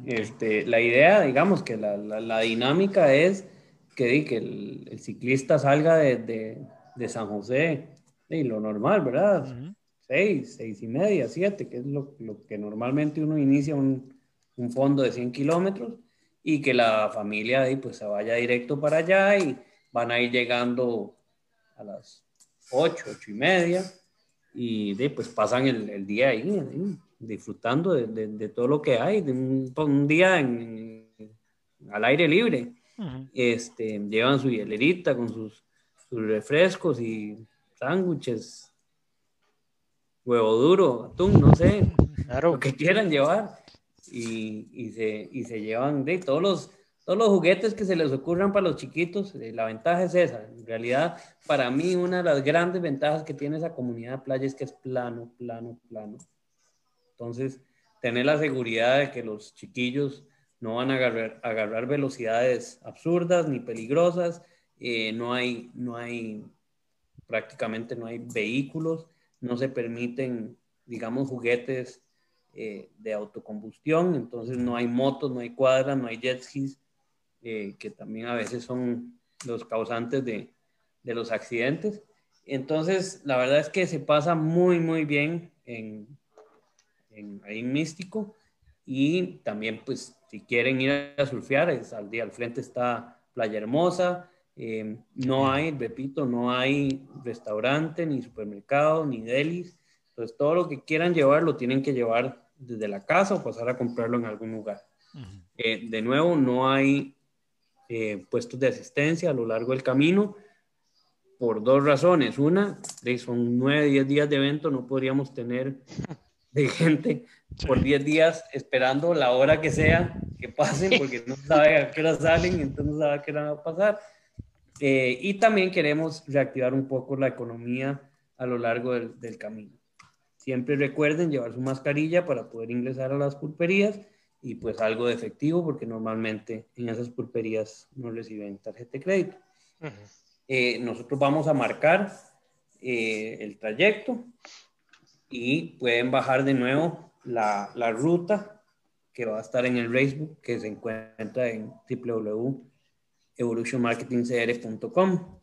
[SPEAKER 1] Este, la idea, digamos, que la, la, dinámica es que, que el, ciclista salga de, de, San José, y lo normal, ¿verdad? seis, seis y media, siete, que es lo, que normalmente uno inicia un, fondo de 100 kilómetros y que la familia ahí pues se vaya directo para allá y van a ir llegando a las ocho, ocho y media y de, pues pasan el, día ahí, disfrutando de, todo lo que hay, de un, día al aire libre. este, llevan su hielerita con sus, sus refrescos y sándwiches huevo duro, atún, no sé, lo que quieran llevar. Y, y, se, y se llevan de todos los, todos los juguetes que se les ocurran para los chiquitos. Eh, la ventaja es esa. En realidad, para mí, una de las grandes ventajas que tiene esa comunidad de playa es que es plano, plano, plano. Entonces, tener la seguridad de que los chiquillos no van a agarrar, agarrar velocidades absurdas ni peligrosas. Eh, no, hay, no hay, prácticamente no hay vehículos no se permiten, digamos, juguetes eh, de autocombustión, entonces no hay motos, no hay cuadras, no hay jet skis, eh, que también a veces son los causantes de, los accidentes. Entonces, la verdad es que se pasa muy, muy bien en, en, ahí en Místico y también, pues, si quieren ir a surfear, es, al día al frente está Playa Hermosa, eh, no hay, repito, no hay restaurante, ni supermercado, ni delis. Entonces, todo lo que quieran llevar lo tienen que llevar desde la casa o pasar a comprarlo en algún lugar. Eh, de nuevo, no hay eh, puestos de asistencia a lo largo del camino por dos razones. Una, son nueve, diez días de evento, no podríamos tener (laughs) de gente por diez días esperando la hora que sea que pasen porque no sabe a qué hora salen, entonces no sabe a qué hora va a pasar. Eh, y también queremos reactivar un poco la economía a lo largo del, camino. Siempre recuerden llevar su mascarilla para poder ingresar a las pulperías y pues algo de efectivo porque normalmente en esas pulperías no reciben tarjeta de crédito. Eh, nosotros vamos a marcar eh, el trayecto y pueden bajar de nuevo la, la, ruta que va a estar en el Facebook que se encuentra en www evolutionmarketingcr.com.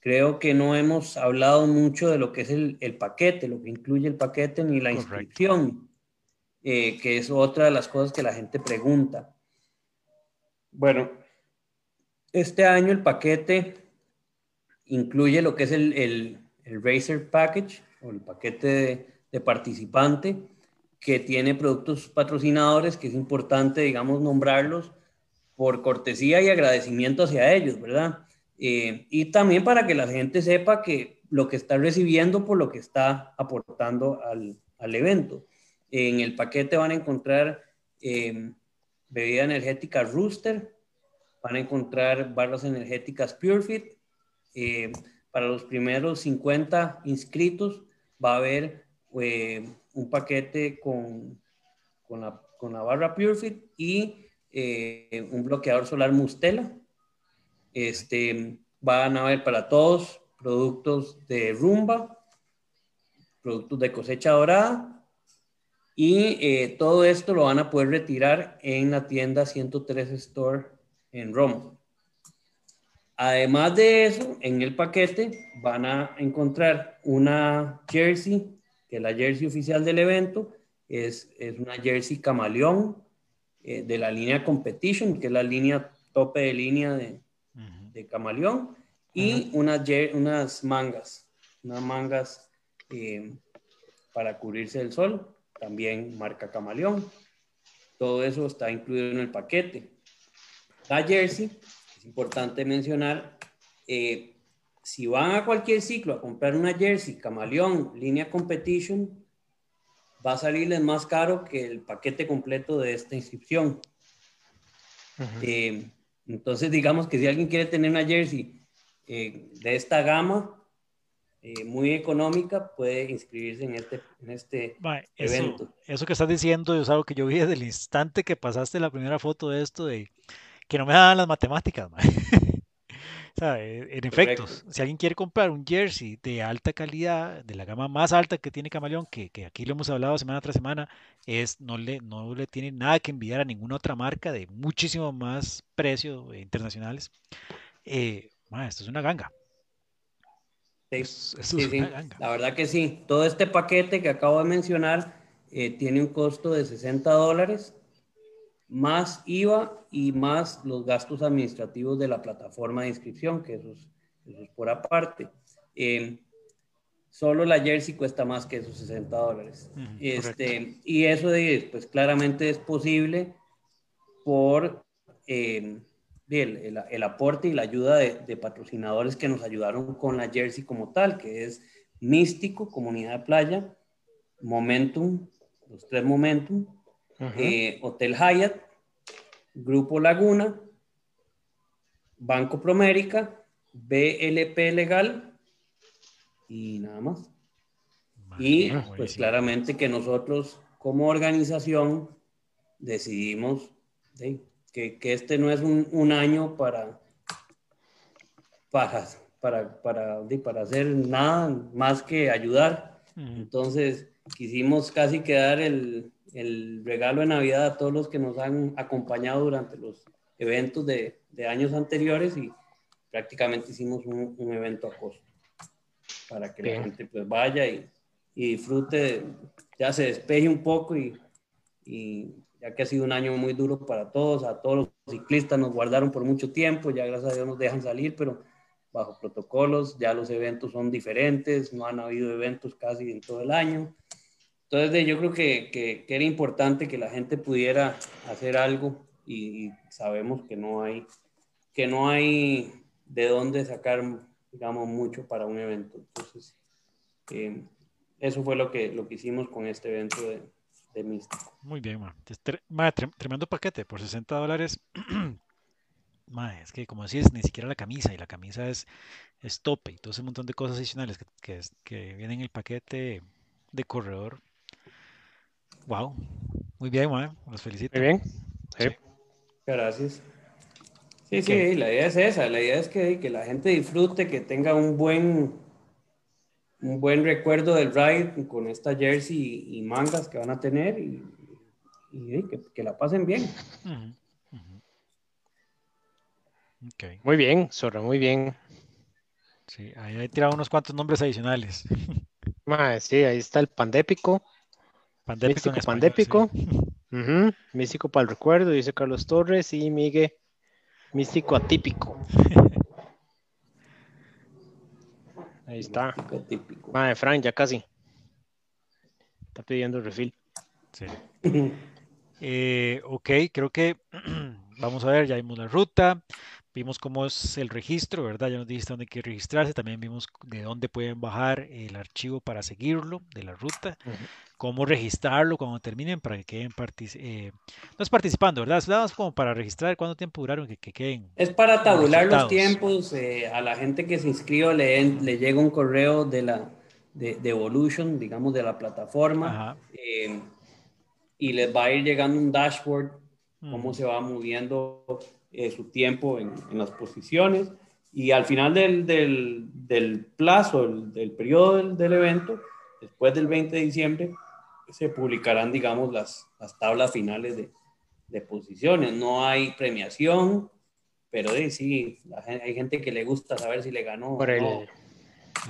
[SPEAKER 1] Creo que no hemos hablado mucho de lo que es el, paquete, lo que incluye el paquete ni la inscripción, eh, que es otra de las cosas que la gente pregunta. Bueno, este año el paquete incluye lo que es el, el, Racer Package o el paquete de participante que tiene productos patrocinadores, que es importante, digamos, nombrarlos, por cortesía y agradecimiento hacia ellos, ¿verdad? Eh, y también para que la gente sepa que lo que está recibiendo por lo que está aportando al, al evento. En el paquete van a encontrar eh, bebida energética Rooster, van a encontrar barras energéticas PureFit, eh, para los primeros 50 inscritos va a haber eh, un paquete con, con, la, con la barra PureFit y eh, un bloqueador solar Mustela. Este, van a haber para todos productos de rumba, productos de cosecha dorada y eh, todo esto lo van a poder retirar en la tienda 103 Store en Roma. Además de eso, en el paquete van a encontrar una jersey, que es la jersey oficial del evento, es, es una jersey camaleón eh, de la línea Competition, que es la línea tope de línea de, de camaleón, y unas, unas mangas, unas mangas eh, para cubrirse del sol, también marca camaleón. Todo eso está incluido en el paquete. La jersey importante mencionar, eh, si van a cualquier ciclo a comprar una jersey camaleón, línea competition, va a salirles más caro que el paquete completo de esta inscripción. Eh, entonces, digamos que si alguien quiere tener una jersey eh, de esta gama, muy económica, puede inscribirse en este, en este evento.
[SPEAKER 2] Eso que estás diciendo es algo que yo vi desde el instante que pasaste la primera foto de esto, de que no me daban las matemáticas. o sea, e, en efecto, si alguien quiere comprar un jersey de alta calidad, de la gama más alta que tiene Camaleón, que, que, aquí lo hemos hablado semana tras semana, es no le, no le tiene nada que envidiar a ninguna otra marca de muchísimo más precio eh, internacionales. Eh, esto es una ganga.
[SPEAKER 1] Sí, sí, La verdad que sí. Todo este paquete que acabo de mencionar eh, tiene un costo de 60 dólares más IVA y más los gastos administrativos de la plataforma de inscripción, que eso es, por aparte. Eh, solo la jersey cuesta más que esos 60 dólares. este, y eso pues claramente es posible por eh, el, el, aporte y la ayuda de, de, patrocinadores que nos ayudaron con la jersey como tal, que es Místico, Comunidad de Playa, Momentum, los tres Momentum, eh, Hotel Hyatt, Grupo Laguna, Banco Promérica, BLP Legal y nada más. Y pues claramente que nosotros como organización decidimos que, este no es un, año para, para, para, para, para, hacer nada más que ayudar. Entonces quisimos casi quedar el, el regalo de Navidad a todos los que nos han acompañado durante los eventos de, de años anteriores y prácticamente hicimos un, un evento a costo para que la gente pues vaya y, y, disfrute, ya se despeje un poco y, y, ya que ha sido un año muy duro para todos, a todos los ciclistas nos guardaron por mucho tiempo, ya gracias a Dios nos dejan salir, pero bajo protocolos, ya los eventos son diferentes, no han habido eventos casi en todo el año. Entonces, yo creo que, era importante que la gente pudiera hacer algo y, sabemos que no hay, que no hay de dónde sacar, digamos, mucho para un evento. Entonces, eh, eso fue lo que, lo que hicimos con este evento de, de Místico.
[SPEAKER 2] Muy bien, ma. tremendo paquete por 60 dólares. (clears throat) es que como decís, ni siquiera la camisa, y la camisa es, es tope, y todo ese montón de cosas adicionales que, que, que vienen en el paquete de corredor Wow, muy bien, man. los felicito.
[SPEAKER 3] Muy bien.
[SPEAKER 1] Sí. Gracias. Sí, sí, la idea es esa, la idea es que, que, la gente disfrute, que tenga un buen, un buen recuerdo del ride con esta jersey y, mangas que van a tener y, que, que, la pasen bien.
[SPEAKER 3] okay. Muy bien, Zorra, muy bien.
[SPEAKER 2] Sí, ahí he tirado unos cuantos nombres adicionales. (laughs)
[SPEAKER 3] sí, ahí está el pandépico. Pandépico Místico Pandépico. (laughs) Místico para el recuerdo, dice Carlos Torres. Y Miguel, Místico Atípico. (laughs) Ahí está. Madre Frank, ya casi. Está pidiendo el refil.
[SPEAKER 2] Sí. (clears throat) Eh, ok, creo que (clears throat) vamos a ver, ya vimos la ruta, vimos cómo es el registro, ¿verdad? Ya nos dijiste dónde hay que registrarse, también vimos de dónde pueden bajar el archivo para seguirlo de la ruta, cómo registrarlo cuando terminen para que queden eh, no es participando, ¿verdad? Es como para registrar cuánto tiempo duraron que, queden.
[SPEAKER 1] Es para tabular los, tiempos, eh, a la gente que se inscriba le, le llega un correo de la de, Evolution, digamos, de la plataforma, eh, y les va a ir llegando un dashboard, cómo se va moviendo eh, su tiempo en, las posiciones. Y al final del, del, del plazo, del, periodo del, evento, después del 20 de diciembre, se publicarán, digamos, las, las tablas finales de, de, posiciones. No hay premiación, pero sí, hay gente que le gusta saber si le ganó
[SPEAKER 3] Por el,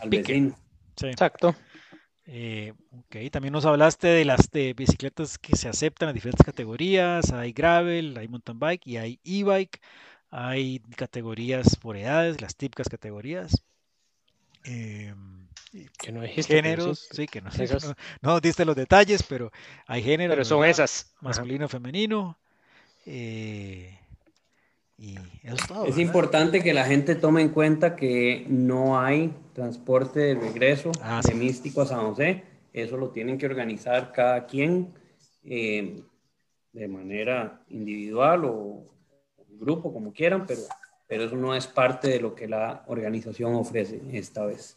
[SPEAKER 1] al vecino.
[SPEAKER 3] Exacto.
[SPEAKER 2] Eh, ok, también nos hablaste de las de bicicletas que se aceptan en diferentes categorías. Hay gravel, hay mountain bike y hay e-bike. Hay categorías por edades, las típicas categorías.
[SPEAKER 3] Eh, que no dijiste, géneros,
[SPEAKER 2] sí, que (laughs) no, no, diste los detalles, pero hay géneros.
[SPEAKER 3] Pero son esas.
[SPEAKER 2] Masculino, femenino. Eh, y eso es todo.
[SPEAKER 1] Es importante que la gente tome en cuenta que no hay transporte de regreso ah, de Místico a San José. Eso lo tienen que organizar cada quien eh, de manera individual o grupo, como quieran, pero, pero eso no es parte de lo que la organización ofrece esta vez.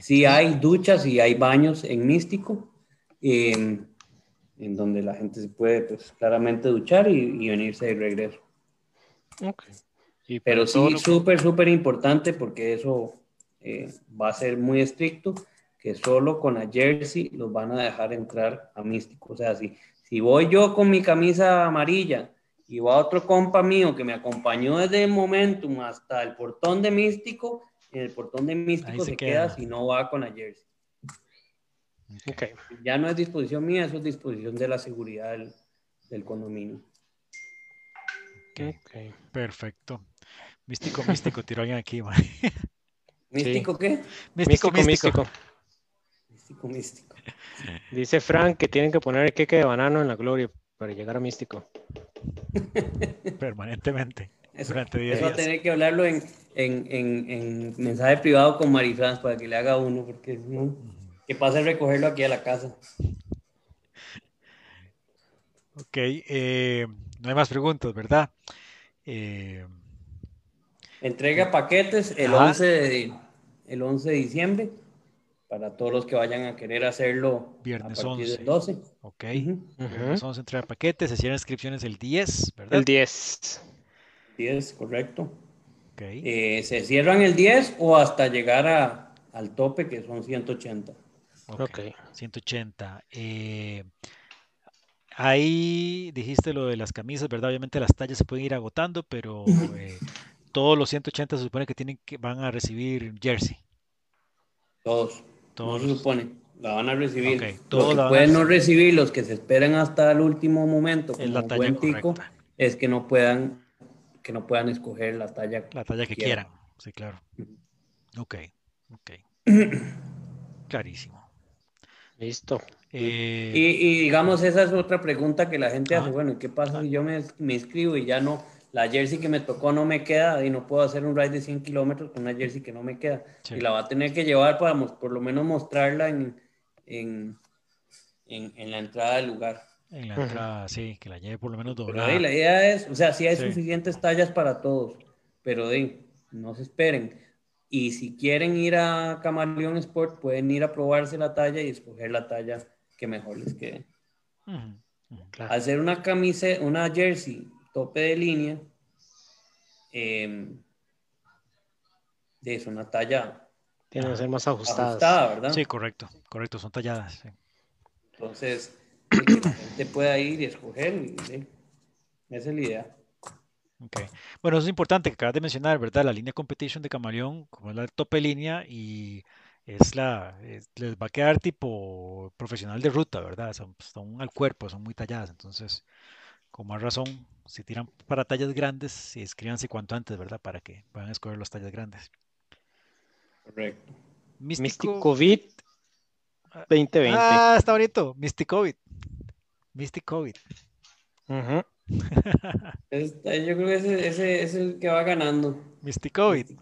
[SPEAKER 1] Sí hay duchas y hay baños en Místico, eh, en donde la gente se puede pues, claramente duchar y, y venirse de regreso. Pero sí, súper, súper importante porque eso eh, va a ser muy estricto, que solo con la jersey los van a dejar entrar a Místico. O sea, si, si voy yo con mi camisa amarilla y va otro compa mío que me acompañó desde el Momentum hasta el portón de Místico, en el portón de Místico se, queda. si no va con la jersey. Okay. Ya no es disposición mía, eso es disposición de la seguridad del, del condominio.
[SPEAKER 2] Okay. Perfecto. Místico, (laughs) místico, tiró alguien aquí, (laughs)
[SPEAKER 1] ¿Místico qué?
[SPEAKER 3] Místico, místico.
[SPEAKER 1] Místico, místico. (laughs)
[SPEAKER 3] Dice Frank que tienen que poner el queque de banano en la gloria para llegar a místico.
[SPEAKER 2] Permanentemente.
[SPEAKER 1] Eso, va a tener que hablarlo en, en, en, en mensaje privado con Marifrans para que le haga uno, porque no, que pase a recogerlo aquí a la casa.
[SPEAKER 2] Ok, eh, no hay más preguntas, ¿verdad? Eh,
[SPEAKER 1] Entrega paquetes el 11, de, el 11 de diciembre para todos los que vayan a querer hacerlo
[SPEAKER 2] Viernes a
[SPEAKER 1] partir 11. del 12.
[SPEAKER 2] Ok. Viernes 11 entrega paquetes, se cierran inscripciones el 10, ¿verdad?
[SPEAKER 3] El 10.
[SPEAKER 1] 10, correcto. Okay. Eh, se cierran el 10 o hasta llegar a, al tope que son 180.
[SPEAKER 2] Ok. okay. 180. Eh, Ahí dijiste lo de las camisas, ¿verdad? Obviamente las tallas se pueden ir agotando, pero eh, todos los 180 se supone que tienen que van a recibir jersey.
[SPEAKER 1] Todos. Todos. se supone. La van a recibir. Todos los que pueden no recibir, los que se esperan hasta el último momento, como la talla buen es que no puedan que no puedan escoger la talla.
[SPEAKER 2] La talla que quieran. Sí, claro. Ok, ok. (clears throat) Clarísimo.
[SPEAKER 3] Listo.
[SPEAKER 1] Eh, y, digamos, esa es otra pregunta que la gente hace, bueno, ¿qué pasa si yo me, me, inscribo y ya no, la jersey que me tocó no me queda y no puedo hacer un ride de 100 kilómetros con una jersey que no me queda? Y la va a tener que llevar para por lo menos mostrarla en, en, en, la entrada del lugar.
[SPEAKER 2] En la entrada, sí, que la lleve por lo menos doblada.
[SPEAKER 1] la idea es, o sea, sí hay suficientes tallas para todos, pero de, no se esperen. Y si quieren ir a Camaleón Sport, pueden ir a probarse la talla y escoger la talla que mejor les quede. Hacer una camisa, una jersey tope de línea, em, es una talla.
[SPEAKER 3] Tiene que ser más ajustada.
[SPEAKER 1] ¿verdad?
[SPEAKER 2] Sí, correcto, correcto, son talladas.
[SPEAKER 1] Entonces, (clears throat) que la gente pueda ir y escoger, esa es la idea.
[SPEAKER 2] Okay. Bueno, eso es importante que acabas de mencionar, ¿verdad? La línea competition de Camaleón, como es la tope línea, y es la, les va a quedar tipo profesional de ruta, ¿verdad? Son, son, al cuerpo, son muy talladas, entonces, con más razón, si tiran para tallas grandes, escríbanse cuanto antes, ¿verdad? Para que puedan escoger las tallas grandes.
[SPEAKER 1] Correcto.
[SPEAKER 3] Místico COVID 2020.
[SPEAKER 2] Ah, está bonito. Mystic COVID. Mystic COVID. (laughs)
[SPEAKER 1] yo creo que ese, ese, es el que va ganando.
[SPEAKER 2] Mysticovid.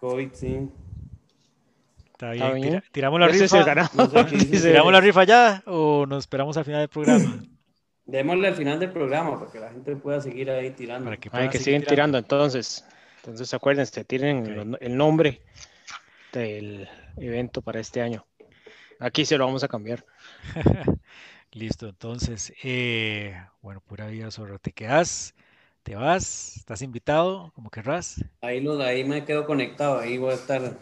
[SPEAKER 1] COVID. sí.
[SPEAKER 2] Está bien. ¿Tiramos la rifa? (laughs) ¿Tiramos la rifa ya o nos esperamos al final del programa? (clears throat)
[SPEAKER 1] Démosle al final del programa para que la gente pueda seguir ahí tirando.
[SPEAKER 3] Para que, Hay que siguen tirando. entonces. Entonces acuérdense, tienen el, nombre del evento para este año. Aquí se lo vamos a cambiar. (laughs)
[SPEAKER 2] Listo, entonces, eh, bueno, pura vida zorro, ¿te quedas? ¿Te vas? ¿Estás invitado? ¿Cómo querrás?
[SPEAKER 1] Ahí, lo, ahí me quedo conectado, ahí voy a estar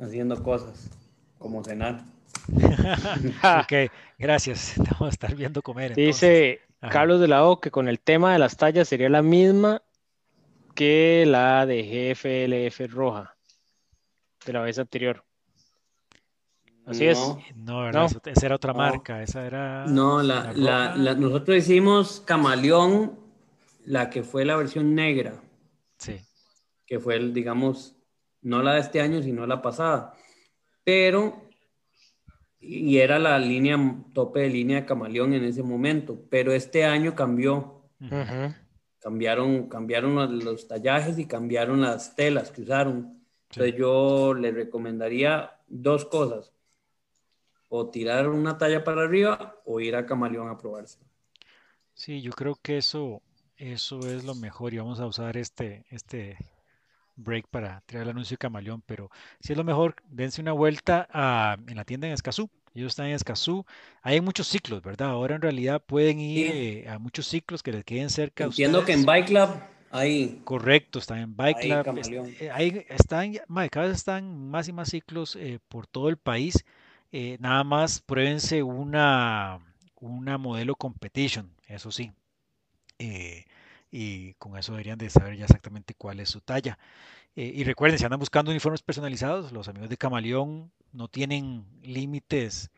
[SPEAKER 1] haciendo cosas, como cenar. (laughs)
[SPEAKER 2] ok, gracias. (laughs) vamos a estar viendo comer.
[SPEAKER 3] Dice Carlos de la O que con el tema de las tallas sería la misma que la de GFLF roja de la vez anterior. Así es.
[SPEAKER 2] No, esa era otra marca, esa era...
[SPEAKER 1] No, la, nosotros hicimos Camaleón, la que fue la versión negra.
[SPEAKER 2] Sí.
[SPEAKER 1] Que fue, el, digamos, no la de este año, sino la pasada. Pero y era la línea, tope de línea de camaleón en ese momento, pero este año cambió. Cambiaron, cambiaron los tallajes y cambiaron las telas que usaron. Entonces yo le recomendaría dos cosas, o tirar una talla para arriba o ir a camaleón a probarse.
[SPEAKER 2] Sí, yo creo que eso, eso es lo mejor y vamos a usar este, este break para tirar el anuncio de Camaleón, pero si es lo mejor, dense una vuelta en la tienda en Escazú. Ellos están en Escazú. Hay muchos ciclos, ¿verdad? Ahora en realidad pueden ir eh, a muchos ciclos que les queden cerca.
[SPEAKER 1] Entiendo que en Bike Club hay.
[SPEAKER 2] Correcto, están en Bike Club. Ahí eh, están, cada vez están más y más ciclos eh, por todo el país. nada más pruébense una, una modelo competition, eso sí y con eso deberían de saber ya exactamente cuál es su talla. Eh, y recuerden, si andan buscando uniformes personalizados, los amigos de Camaleón no tienen límites,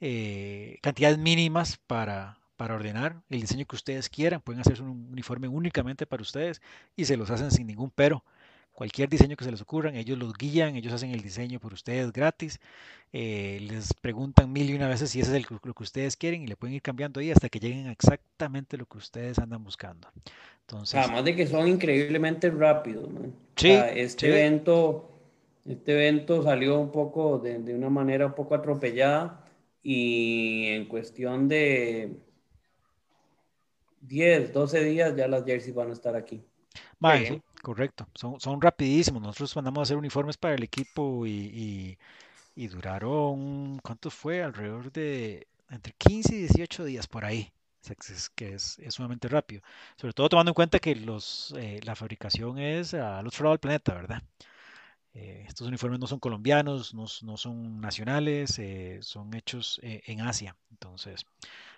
[SPEAKER 2] eh, cantidades mínimas para, para ordenar el diseño que ustedes quieran. Pueden hacer un uniforme únicamente para ustedes y se los hacen sin ningún pero cualquier diseño que se les ocurra, ellos los guían, ellos hacen el diseño por ustedes gratis, eh, les preguntan mil y una veces si ese es lo que ustedes quieren y le pueden ir cambiando ahí hasta que lleguen a exactamente lo que ustedes andan buscando. Entonces,
[SPEAKER 1] Además de que son increíblemente rápidos. Sí, este evento, este evento salió un poco de, de, una manera un poco atropellada y en cuestión de 10, 12 días ya las jerseys van a estar aquí.
[SPEAKER 2] Correcto. Son, rapidísimos. Nosotros mandamos a hacer uniformes para el equipo y, duraron, ¿cuánto fue? Alrededor de entre 15 y 18 días por ahí. Que es, sumamente rápido. Sobre todo tomando en cuenta que los, eh, la fabricación es al otro lado del planeta, ¿verdad? Eh, estos uniformes no son colombianos, no, son nacionales, eh, son hechos en Asia. Entonces,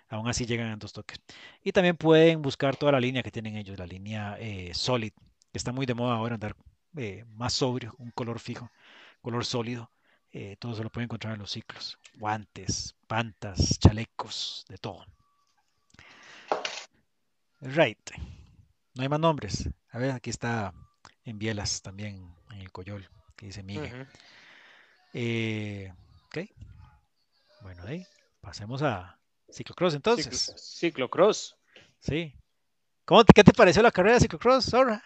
[SPEAKER 2] aún así llegan en dos toques. Y también pueden buscar toda la línea que tienen ellos, la línea Solid, está muy de moda ahora andar eh, más sobrio, un color fijo, color sólido. Eh, todo se lo pueden encontrar en los ciclos. Guantes, pantas, chalecos, de todo. Right. No hay más nombres. A ver, aquí está en Bielas también, en el Coyol, que dice Miguel. ok. Bueno, ahí pasemos a, Ciclocross entonces.
[SPEAKER 3] Ciclocross.
[SPEAKER 2] Sí. ¿Cómo ¿Qué te pareció la carrera de ciclocross, Sora?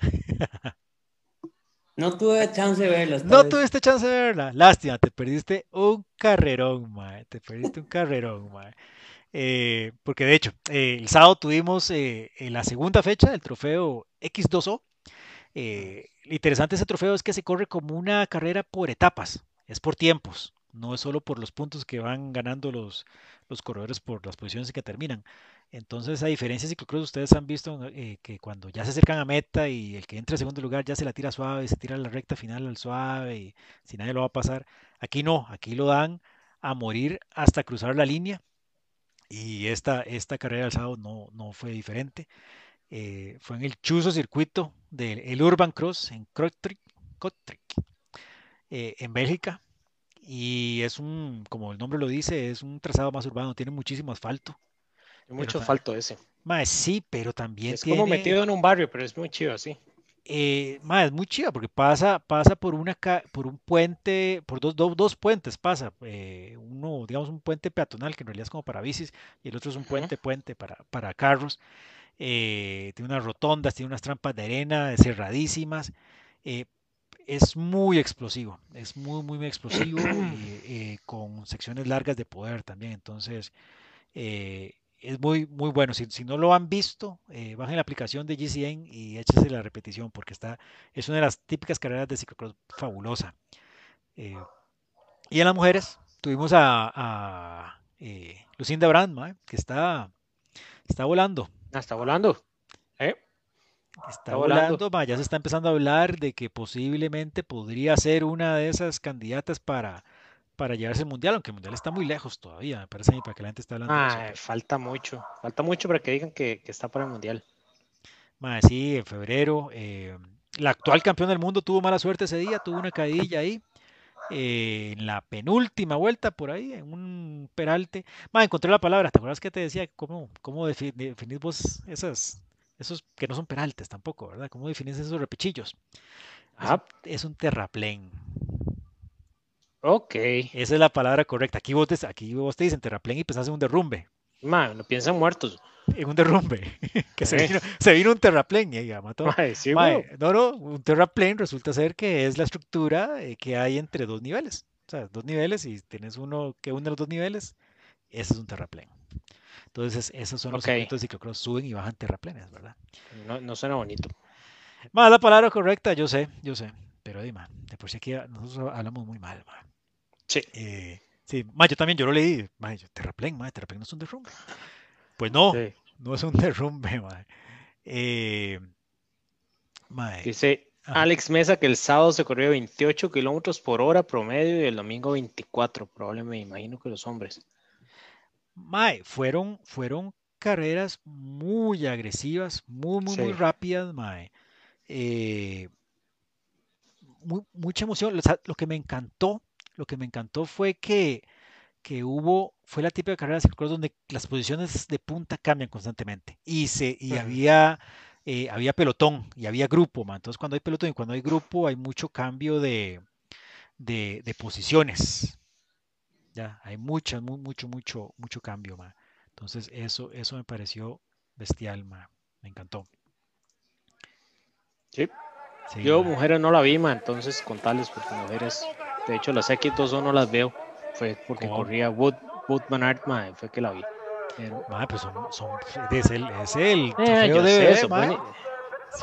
[SPEAKER 1] No tuve chance de verla.
[SPEAKER 2] No tuviste chance de verla. Lástima, te perdiste un carrerón, mae. Te perdiste un carrerón, mae. Eh, porque de hecho, eh, el sábado tuvimos eh, la segunda fecha del trofeo X2O. interesante ese trofeo es que se corre como una carrera por etapas, es por tiempos, no es solo por los puntos que van ganando los, los corredores por las posiciones que terminan. Entonces, a diferencia de ciclocross, ustedes han visto eh, que cuando ya se acercan a meta y el que entra en segundo lugar ya se la tira suave, se tira la recta final al suave y si nadie lo va a pasar. Aquí no, aquí lo dan a morir hasta cruzar la línea. Y esta, esta carrera del sábado no, no fue diferente. Eh, fue en el chuzo circuito del Urban Cross en Kortrijk, eh, en Bélgica. Y es un, como el nombre lo dice, es un trazado más urbano, tiene muchísimo asfalto.
[SPEAKER 3] Mucho asfalto ese.
[SPEAKER 2] Más sí, pero también
[SPEAKER 3] es como metido en un barrio, pero es muy chido así.
[SPEAKER 2] eh, es muy chiva porque pasa, pasa por, una, por un puente, por dos, dos puentes pasa. Eh, uno, digamos, un puente peatonal que en realidad es como para bicis y el otro es un puente, puente para, para carros. Eh, tiene unas rotondas, tiene unas trampas de arena cerradísimas. Eh, es muy explosivo, es muy, muy, muy explosivo, (clears throat) con secciones largas de poder también. Entonces, es muy, muy bueno. Si, no lo han visto, eh, bajen la aplicación de GCN y échese la repetición porque está, es una de las típicas carreras de ciclocross fabulosa. Eh, y en las mujeres tuvimos a, eh, Lucinda Brand, que está, está volando.
[SPEAKER 3] Ah, está volando.
[SPEAKER 2] Está, volando, ya se está empezando a hablar de que posiblemente podría ser una de esas candidatas para para llevarse al mundial, aunque el mundial está muy lejos todavía, me parece para que la gente esté hablando.
[SPEAKER 3] Ah, falta mucho, falta mucho para que digan que, está para el mundial.
[SPEAKER 2] sí, en febrero. Eh, la actual campeón del mundo tuvo mala suerte ese día, tuvo una caída ahí. Eh, en la penúltima vuelta por ahí, en un peralte. Ma, encontré la palabra, ¿te acuerdas que te decía cómo, cómo definís vos esas, esos que no son peraltes tampoco, ¿verdad? ¿Cómo definís esos repichillos? Es, un terraplén.
[SPEAKER 3] Ok.
[SPEAKER 2] Esa es la palabra correcta. Aquí vos te, aquí vos te dicen terraplén y pensás en un derrumbe.
[SPEAKER 3] Man, no piensan muertos.
[SPEAKER 2] En un derrumbe. (laughs) que se vino, se vino, un terraplén y ya mató. no, no, un terraplén resulta ser que es la estructura eh, que hay entre dos niveles. O sea, dos niveles y tienes uno que une los dos niveles. Ese es un terraplén. Entonces, esos son los okay. de ciclocross, suben y bajan terraplenes, ¿verdad?
[SPEAKER 3] No, no suena bonito.
[SPEAKER 2] Más la palabra correcta, yo sé, yo sé. Pero Dima, de por sí aquí nosotros hablamos muy mal, man.
[SPEAKER 3] Sí.
[SPEAKER 2] Eh, sí, yo también, yo lo leí, ma, terraplén, ma, terraplén no es un derrumbe. Pues no, no es un (laughs) derrumbe, ma. Eh,
[SPEAKER 3] Dice Alex Mesa que el sábado se corrió 28 kilómetros por hora promedio y el domingo 24, probablemente me imagino que los hombres.
[SPEAKER 2] Mae, fueron, fueron carreras muy agresivas, muy, muy, muy rápidas, mae. Eh, mucha emoción. Lo que me encantó lo que me encantó fue que, que hubo, fue la típica carrera de donde las posiciones de punta cambian constantemente y, se, y había, eh, había pelotón y había grupo, entonces cuando hay pelotón y cuando hay grupo hay mucho cambio de, de, posiciones, ya, hay mucho, mucho, mucho, mucho cambio, entonces eso, eso me pareció bestial, me encantó.
[SPEAKER 3] Sí. Yo mujeres no la vi, entonces contarles porque mujeres de hecho, las X2 no las veo. Fue porque corría Wood, Wood Van fue que la vi.
[SPEAKER 2] Pero... pues son, son, es el, es el eh, trofeo de
[SPEAKER 3] eso,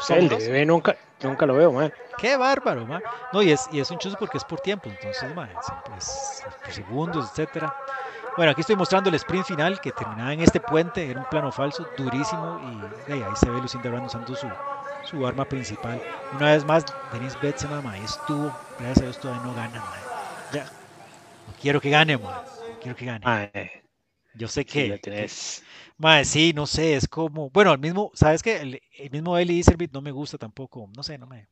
[SPEAKER 3] el de bebé nunca, nunca lo veo, man.
[SPEAKER 2] Qué bárbaro, man. No, y es, y es un chuzo porque es por tiempo, entonces, es por segundos, etcétera. Bueno, aquí estoy mostrando el sprint final que terminaba en este puente, era un plano falso, durísimo, y, ahí se ve Lucinda Brand usando su, su arma principal. Una vez más, Denis Betsema, ma, estuvo, gracias a Dios todavía no gana, ma. Ya. No quiero que gane, ma. Quiero que gane. Yo sé que, sí, sí, no sé, es como, bueno, el mismo, ¿sabes qué? El, mismo Eli Iservit no me gusta tampoco, no sé, no me...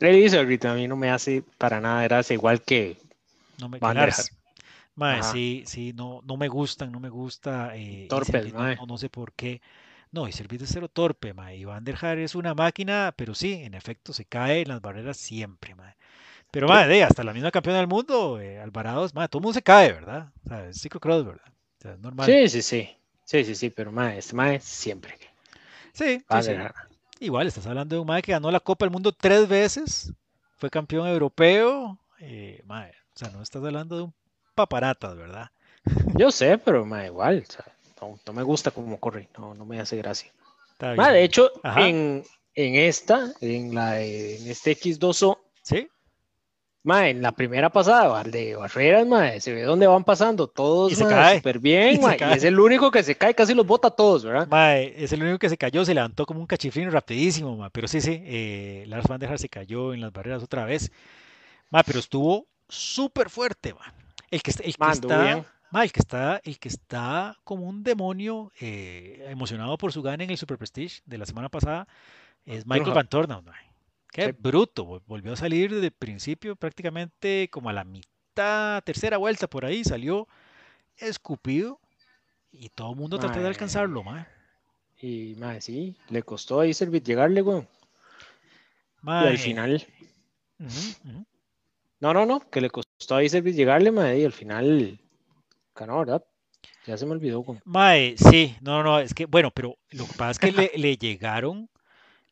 [SPEAKER 3] Eli Iservit a mí no me hace para nada, era igual que
[SPEAKER 2] no me Mae, sí, sí, no, no me gustan, no me gusta. Eh,
[SPEAKER 3] Torpes,
[SPEAKER 2] no, no, sé por qué. No, y Servit es cero torpe, ma. Y Van der Haar es una máquina, pero sí, en efecto, se cae en las barreras siempre, ma. Pero, ma, de, hasta la misma campeona del mundo, eh, Alvarado, ma, todo el mundo se cae, ¿verdad? O sea, es ciclocross, ¿verdad? O sea, es normal.
[SPEAKER 3] Sí, sí, sí. Sí, sí, sí, pero, ma, este ma es siempre.
[SPEAKER 2] Sí, sí, Igual, estás hablando de un ma que ganó la Copa del Mundo tres veces, fue campeón europeo, eh, ma, o sea, no estás hablando de un paparatas, ¿verdad?
[SPEAKER 3] Yo sé, pero ma, igual, o sea, no, me gusta cómo corre, no, no me hace gracia. de hecho, en, esta, en, la, en este X2O,
[SPEAKER 2] ¿Sí?
[SPEAKER 3] en la primera pasada, de barreras, se ve dónde van pasando todos, súper bien, es el único que se cae, casi los bota todos, ¿verdad?
[SPEAKER 2] es el único que se cayó, se levantó como un cachifrín rapidísimo, pero sí, sí, eh, Lars Van der Haar se cayó en las barreras otra vez, pero estuvo súper fuerte, El que, el que está, el, que está, el que está como un demonio eh, emocionado por su gana en el Super Prestige de la semana pasada es Michael Van Tornow. Qué bruto. Volvió a salir de principio prácticamente como a la mitad, tercera vuelta por ahí. Salió escupido y todo el mundo trató de alcanzarlo.
[SPEAKER 3] Y más sí, le costó ahí servir llegarle, güey. y al final. No, no, no, que le costó a Iservit llegarle, mae, y al final ¿verdad? Ya se me olvidó.
[SPEAKER 2] Mae, sí, no, no, es que, bueno, pero lo que pasa es que le, (laughs) le llegaron,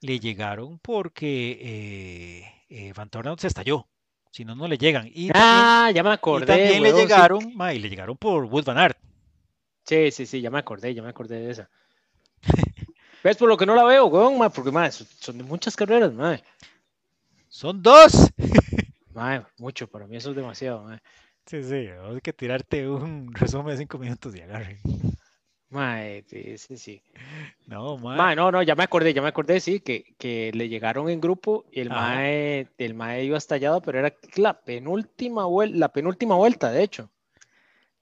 [SPEAKER 2] le llegaron porque eh, eh, Van Tornout se estalló. Si no, no le llegan. Y
[SPEAKER 3] ah, ya me acordé.
[SPEAKER 2] Y también le llegaron, mae, le llegaron por Wood Van.
[SPEAKER 3] Sí, sí, sí, ya me acordé, ya me acordé de esa. (laughs) ¿Ves por lo que no la veo, weón? Porque, ma, son de muchas carreras, ma.
[SPEAKER 2] Son dos. (laughs)
[SPEAKER 3] ma, mucho, para mí eso es demasiado, ma.
[SPEAKER 2] Sí, sí, hay que tirarte un resumen de cinco minutos de agarre.
[SPEAKER 3] Mae, sí, sí.
[SPEAKER 2] No,
[SPEAKER 3] mae. no, no, ya me acordé, ya me acordé, sí, que, que le llegaron en grupo y el mae, el mae iba estallado, pero era la penúltima vuelta, la penúltima vuelta, de hecho.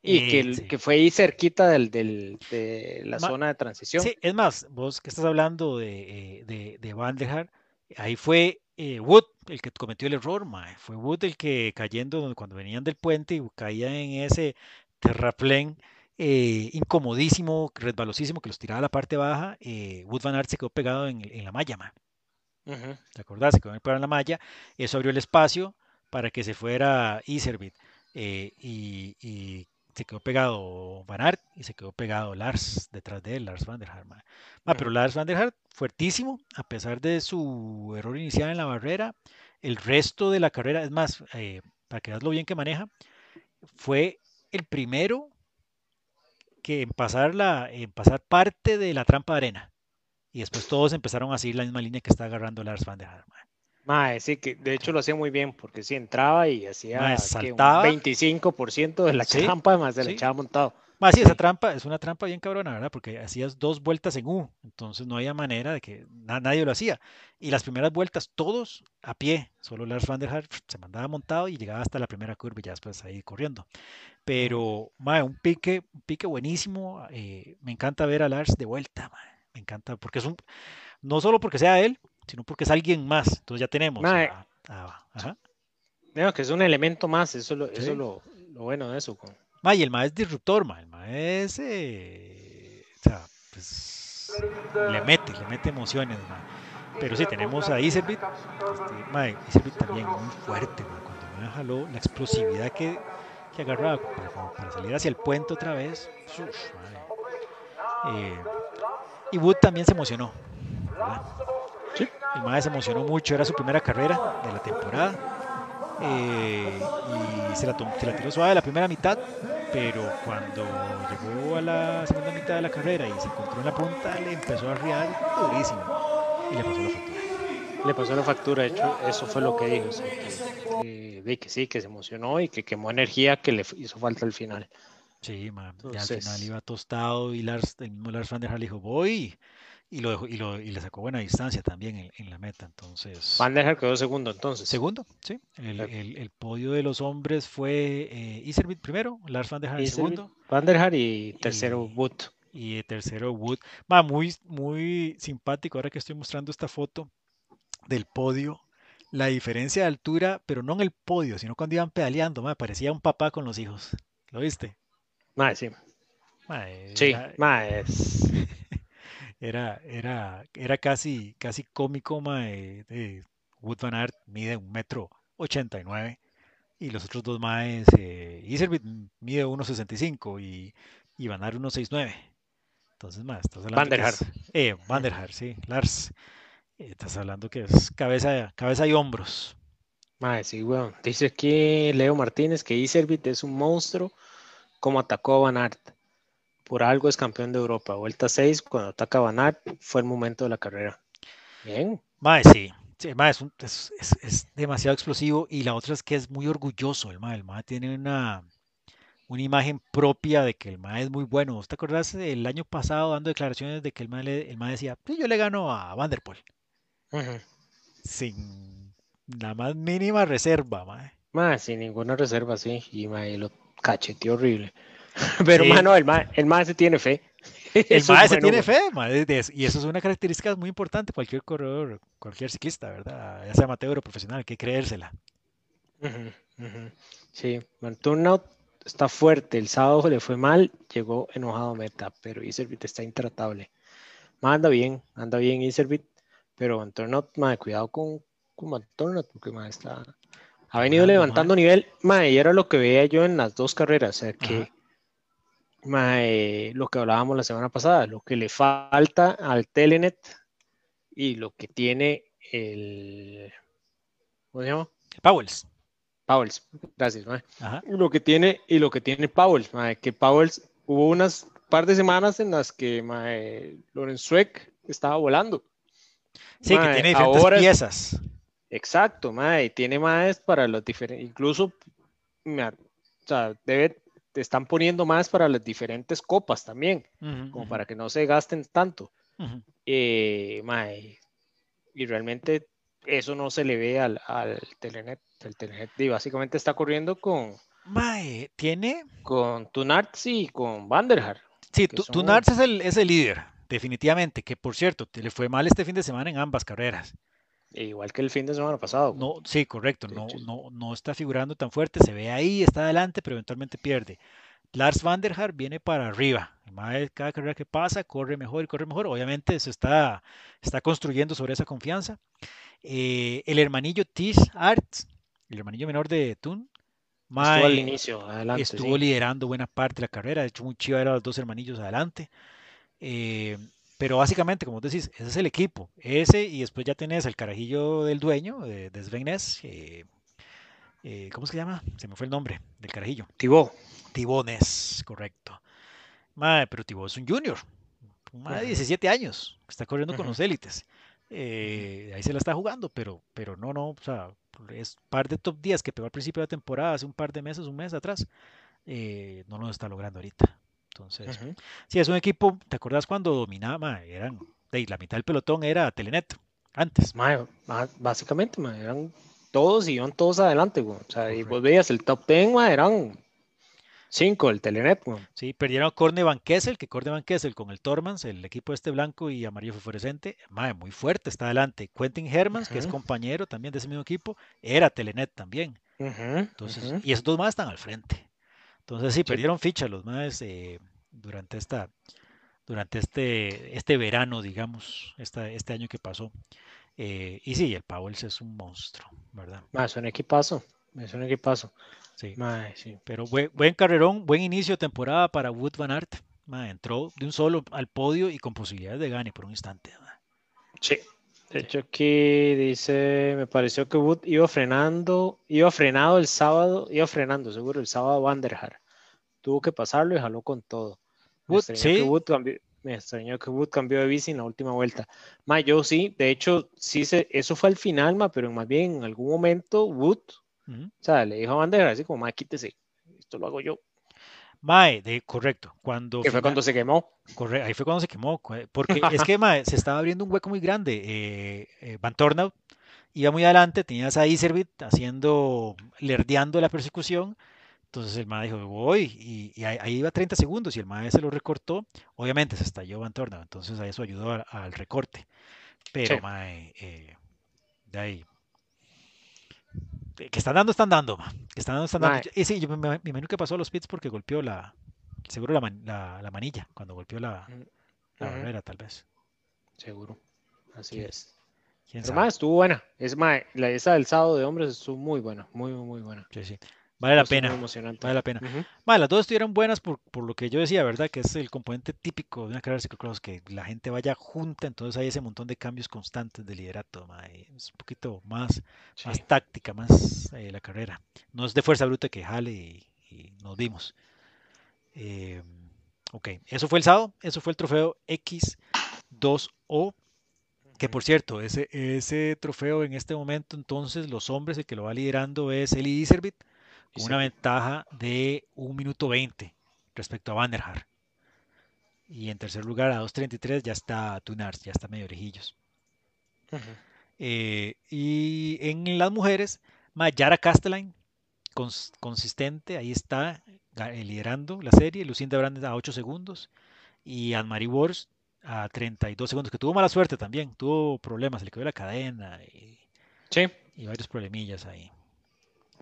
[SPEAKER 3] Y que, que, fue ahí cerquita del, del, de la zona de transición.
[SPEAKER 2] Sí, es más, vos que estás hablando de, eh, de, de Van der ahí fue eh, Wood el que cometió el error, mae. Fue Wood el que cayendo cuando venían del puente y caía en ese terraplén eh, incomodísimo, resbalosísimo, que los tiraba a la parte baja. Eh, Wood Van Aert se quedó pegado en, en la malla, mae. ¿Te acordás? Se quedó pegado en la malla. Eso abrió el espacio para que se fuera Iservit. Eh, y, y se quedó pegado Van Aert y se quedó pegado Lars detrás de él, Lars Van der Haar. pero Lars Van der Haar, fuertísimo, a pesar de su error inicial en la barrera, el resto de la carrera, es más, eh, para que veas lo bien que maneja, fue el primero que en pasar, la, en pasar parte de la trampa de arena. Y después todos empezaron a seguir la misma línea que está agarrando Lars Van der Haar.
[SPEAKER 3] Mae, sí, que de hecho lo hacía muy bien, porque sí entraba y hacía un 25% de la trampa, más se le echaba montado.
[SPEAKER 2] Más sí, esa trampa es una trampa bien cabrona, ¿verdad? Porque hacías dos vueltas en U, entonces no había manera de que nadie lo hacía. Y las primeras vueltas, todos a pie, solo Lars van der Haar se mandaba montado y llegaba hasta la primera curva y ya después ahí corriendo. Pero, mae, un pique, un pique buenísimo. Eh, me encanta ver a Lars de vuelta, mae. Me encanta, porque es un, no solo porque sea él, sino porque es alguien más. Entonces ya tenemos.
[SPEAKER 3] que es un elemento más, eso, lo, eso lo, bueno de eso.
[SPEAKER 2] y el más es disruptor, ma. el más es. Eh, o sea, pues, le mete, le mete emociones. Pero sí, tenemos a Iservit. Este, también muy fuerte, cuando me jaló la explosividad que, que agarraba para, salir hacia el puente otra vez. eh, y Wood también se emocionó. El Mae se emocionó mucho, era su primera carrera de la temporada. Eh, y se la, se la tiró suave la primera mitad, pero cuando llegó a la segunda mitad de la carrera y se encontró en la punta, le empezó a riar durísimo y le pasó la factura.
[SPEAKER 3] Le pasó la factura, de hecho, eso fue lo que dijo, que, que, sí, que se emocionó y que quemó energía que le hizo falta al final.
[SPEAKER 2] Sí, man, ya al final iba tostado y Lars, el mismo Lars van der Haar dijo, voy, y, lo y, lo, y le sacó buena distancia también en, en la meta. Entonces,
[SPEAKER 3] Van der Haar quedó segundo entonces.
[SPEAKER 2] Segundo, sí. El, el, el podio de los hombres fue eh, Iservit primero, Lars Van der Haar segundo.
[SPEAKER 3] Van der Haar y tercero Wood.
[SPEAKER 2] Y tercero Wood. Va, muy, muy simpático ahora que estoy mostrando esta foto del podio. La diferencia de altura, pero no en el podio, sino cuando iban pedaleando, me parecía un papá con los hijos. ¿Lo viste?
[SPEAKER 3] Mae, sí. sí, mae, (laughs)
[SPEAKER 2] era, era, era casi, casi cómico, mae, de Wood Van Aert mide un metro ochenta y nueve y los otros dos maes, eh, Iservit mide 1.65 y, y Van Aert 1.69. Entonces, más, estás hablando
[SPEAKER 3] Van der Haar.
[SPEAKER 2] eh, Van der Haar, sí, Lars. Eh, estás hablando que es cabeza, cabeza y hombros.
[SPEAKER 3] Mae, sí, weón. Dice aquí Leo Martínez que Iservit es un monstruo como atacó a Van Aert por algo es campeón de Europa. Vuelta 6, cuando ataca Van fue el momento de la carrera. Bien.
[SPEAKER 2] Mae, sí. sí es, es, demasiado explosivo y la otra es que es muy orgulloso el Mae. El Mae tiene una, una imagen propia de que el Mae es muy bueno. ¿Usted acordás el año pasado dando declaraciones de que el Mae, el decía, pues yo le gano a Vanderpool? Sin la más mínima reserva, Mae.
[SPEAKER 3] Mae, sin ninguna reserva, sí. Y Mae lo cacheteó horrible. (laughs) Pero, mano, el más el se tiene fe. (laughs)
[SPEAKER 2] El se tiene fe, y eso es una característica muy importante cualquier corredor, cualquier ciclista, ¿verdad? Ya sea amateur o profesional, hay que creérsela.
[SPEAKER 3] Sí, Turnout está fuerte. El sábado le fue mal, llegó enojado meta, pero Iservit está intratable. anda bien, anda bien Iservit, pero Turnout, madre, cuidado con, con McDonald, porque ma, está, ha venido levantando nivel, ma, y era lo que veía yo en las dos carreras, o sea que ma, eh, lo que hablábamos la semana pasada, lo que le falta al Telenet y lo que tiene el ¿cómo se llama?
[SPEAKER 2] Powells.
[SPEAKER 3] Powells, gracias. Lo que tiene y lo que tiene Powells, que Powells hubo unas par de semanas en las que ma, Lorenz Schweck estaba volando.
[SPEAKER 2] Sí, que tiene diferentes piezas.
[SPEAKER 3] Exacto, mae, tiene más para los diferentes, incluso, o sea, debe, te están poniendo más para las diferentes copas también, como para que no se gasten tanto. Eh, y realmente eso no se le ve al, al Telenet. El Telenet y básicamente está corriendo con.
[SPEAKER 2] Mae, tiene.
[SPEAKER 3] Con Tunarts y con Vanderhar.
[SPEAKER 2] Sí, Tunarts es el, es el líder, definitivamente. Que por cierto, le fue mal este fin de semana en ambas carreras.
[SPEAKER 3] Igual que el fin de semana pasado.
[SPEAKER 2] No, sí, correcto. No, no, no está figurando tan fuerte. Se ve ahí, está adelante, pero eventualmente pierde. Lars van der Haar viene para arriba. Cada carrera que pasa, corre mejor y corre mejor. Obviamente se está, está construyendo sobre esa confianza. Eh, el hermanillo Tis Arts, el hermanillo menor de Tun,
[SPEAKER 3] estuvo al inicio, adelante.
[SPEAKER 2] Estuvo liderando buena parte de la carrera. De hecho, muy chido era los dos hermanillos adelante. Eh, pero básicamente, como decís, ese es el equipo. Ese y después ya tenés el carajillo del dueño, de, de eh, eh, ¿Cómo se llama? Se me fue el nombre del carajillo.
[SPEAKER 3] Tibó.
[SPEAKER 2] Tibones, correcto. Madre, pero Tibó es un junior. Más de 17 años. Está corriendo con los élites. Eh, ahí se la está jugando, pero, pero no, no. O sea, es par de top 10 que pegó al principio de la temporada, hace un par de meses, un mes atrás. no lo está logrando ahorita. Entonces, sí, es un equipo, ¿te acuerdas cuando dominaba? Eran, de, la mitad del pelotón era Telenet, antes.
[SPEAKER 3] básicamente, eran todos y iban todos adelante, O sea, y vos veías el top 10, eran cinco el Telenet,
[SPEAKER 2] Sí, perdieron a Corne Van Kessel, que Corne Van Kessel con el Tormans, el equipo este blanco y amarillo fluorescente, muy fuerte, está adelante. Quentin Hermans, que es compañero también de ese mismo equipo, era Telenet también. Entonces, y esos dos más están al frente. Entonces sí, perdieron ficha los más eh, durante esta durante este, este verano, digamos, esta, este año que pasó. Eh, y sí, el Powells es un monstruo, ¿verdad?
[SPEAKER 3] es un equipazo, es un equipazo.
[SPEAKER 2] Sí. sí. Pero buen, buen, carrerón, buen inicio de temporada para Wood Van Aert. entró de un solo al podio y con posibilidades de gane por un instante.
[SPEAKER 3] Sí. De hecho, aquí dice, me pareció que Wood iba frenando, iba frenado el sábado, iba frenando seguro el sábado Van der Haar. Tuvo que pasarlo y jaló con todo. Me extrañó, que Wood cambió, me extrañó que Wood cambió de bici en la última vuelta. Ma, yo sí, de hecho, sí se, eso fue al final, ma, pero más bien en algún momento Wood, o sea, le dijo a Van der Haar así como, ma, quítese, esto lo hago yo.
[SPEAKER 2] Mae, de, correcto. Cuando
[SPEAKER 3] que fue cuando se quemó.
[SPEAKER 2] Ahí fue cuando se quemó. Porque (laughs) es que mae, se estaba abriendo un hueco muy grande. Eh, eh, Van Tornout iba muy adelante, tenías a Iservit haciendo, lerdeando la persecución. Entonces el mae dijo, voy, y, ahí, iba 30 segundos y el mae se lo recortó. Obviamente se estalló Van Tornout, entonces a eso ayudó al, recorte. Pero mae, eh, de ahí que están dando, están dando, que están dando, están dando. Y sí, yo me, me, imagino que pasó a los pits porque golpeó la, seguro la, la, manilla, cuando golpeó la, la barrera, tal vez.
[SPEAKER 3] Seguro, así es. Pero más, estuvo buena. Es más, la esa del sábado de hombres estuvo muy buena, muy, muy buena.
[SPEAKER 2] Sí, sí. Vale la pena. Vale la pena. las dos estuvieron buenas por, por, lo que yo decía, ¿verdad? Que es el componente típico de una carrera de ciclocross, que la gente vaya junta, entonces hay ese montón de cambios constantes de liderato. Es un poquito más, más táctica, más eh, la carrera. No es de fuerza bruta que jale y, nos dimos. Eh, ok, eso fue el sábado, eso fue el trofeo X2O. Que por cierto, ese, ese trofeo en este momento, entonces, los hombres, el que lo va liderando es Eli Iservit con una ventaja de 1 minuto 20 respecto a Van der Haar. Y en tercer lugar, a 2.33 ya está Tunars, ya está medio orejillos. Eh, y en las mujeres, Mayara Castelline, consistente, ahí está eh, liderando la serie. Lucinda Brandes a 8 segundos. Y Anne-Marie Wors a 32 segundos, que tuvo mala suerte también. Tuvo problemas, le quedó la cadena y,
[SPEAKER 3] sí.
[SPEAKER 2] y varios problemillas ahí.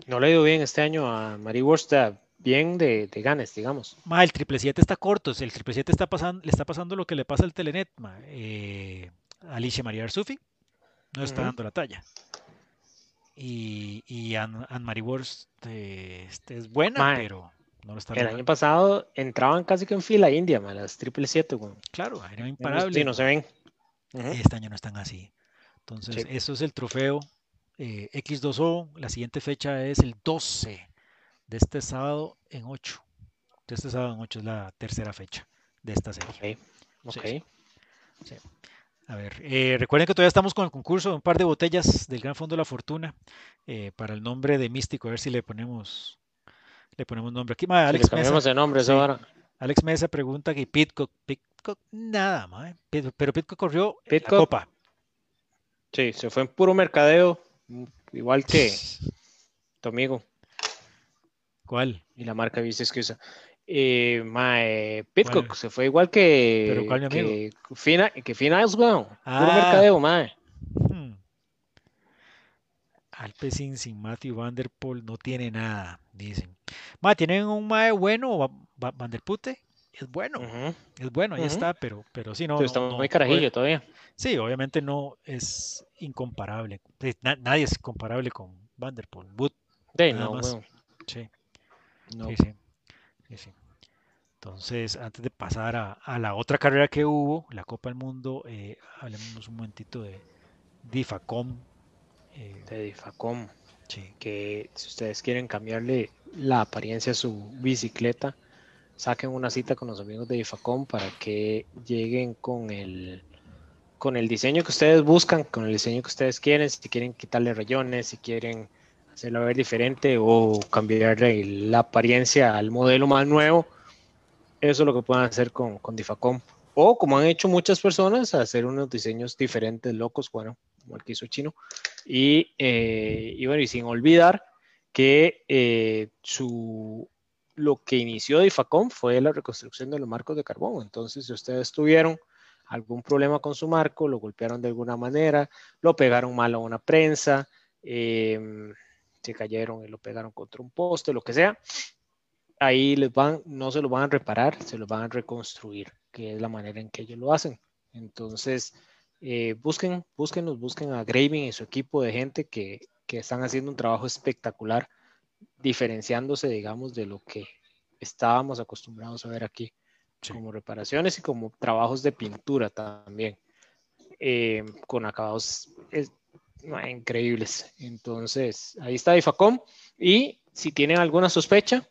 [SPEAKER 3] No le ha ido bien este año a Marie Worst, bien de, de, ganes, digamos.
[SPEAKER 2] Ma, el triple 7 está corto, el triple 7 está pasando, le está pasando lo que le pasa al Telenet, ma. Eh, Alicia María Arsufi no está dando la talla. y, y Anne-Marie Worst este, es buena, pero no lo está
[SPEAKER 3] El año pasado entraban casi que en fila india, las triple siete,
[SPEAKER 2] Claro, eran imparables. Sí,
[SPEAKER 3] no se ven.
[SPEAKER 2] Este año no están así. Entonces, eso es el trofeo eh, X2O. La siguiente fecha es el 12 de este sábado en 8. De este sábado en 8 es la tercera fecha de esta serie.
[SPEAKER 3] Ok. okay.
[SPEAKER 2] A ver, eh, recuerden que todavía estamos con el concurso de un par de botellas del Gran Fondo de la Fortuna eh, para el nombre de Místico. A ver si le ponemos le ponemos nombre aquí.
[SPEAKER 3] Alex Mesa, nombre
[SPEAKER 2] Alex Mesa pregunta que Pitcock, Pitcock nada, más, pero Pitcock corrió la copa.
[SPEAKER 3] Sí, se fue en puro mercadeo, igual que tu amigo.
[SPEAKER 2] ¿Cuál?
[SPEAKER 3] Y la marca viste que usa. Eh, mae, Pitcock se fue igual que.
[SPEAKER 2] ¿Pero cuál, mi amigo?
[SPEAKER 3] Que Fina, que Fina Puro ah. mercadeo, mae. Hmm.
[SPEAKER 2] Alpecin sin Matthew Vanderpool no tiene nada, dicen. Mae, tienen un mae bueno, Vanderpute. Es bueno, es bueno, ahí está, pero, pero sí, no.
[SPEAKER 3] está muy carajillo todavía.
[SPEAKER 2] Sí, obviamente no es incomparable. nadie es comparable con Vanderpool. Wood, no, Sí. Sí, sí. Entonces, antes de pasar a, la otra carrera que hubo, la Copa del Mundo, eh, hablemos un momentito de Difacom.
[SPEAKER 3] Eh, de Difacom. Sí. Que si ustedes quieren cambiarle la apariencia a su bicicleta, saquen una cita con los amigos de Difacom para que lleguen con el con el diseño que ustedes buscan, con el diseño que ustedes quieren, si quieren quitarle rayones, si quieren hacerlo ver diferente o cambiarle la apariencia al modelo más nuevo, eso es lo que pueden hacer con, con Difacom. O como han hecho muchas personas, hacer unos diseños diferentes, locos, bueno, como el que hizo Chino. Y, eh, y bueno, y sin olvidar que eh, su, lo que inició Difacom fue la reconstrucción de los marcos de carbón. Entonces, si ustedes tuvieron algún problema con su marco, lo golpearon de alguna manera, lo pegaron mal a una prensa, em, se cayeron y lo pegaron contra un poste, lo que sea, ahí les no se lo van a reparar, se lo van a reconstruir, que es la manera en que ellos lo hacen. Entonces, eh, busquen, búsquenos, busquen a Graving y su equipo de gente que están haciendo un trabajo espectacular, diferenciándose, digamos, de lo que estábamos acostumbrados a ver aquí como reparaciones y como trabajos de pintura también, eh, con acabados increíbles. Entonces, ahí está IFACOM. Y si tienen alguna sospecha,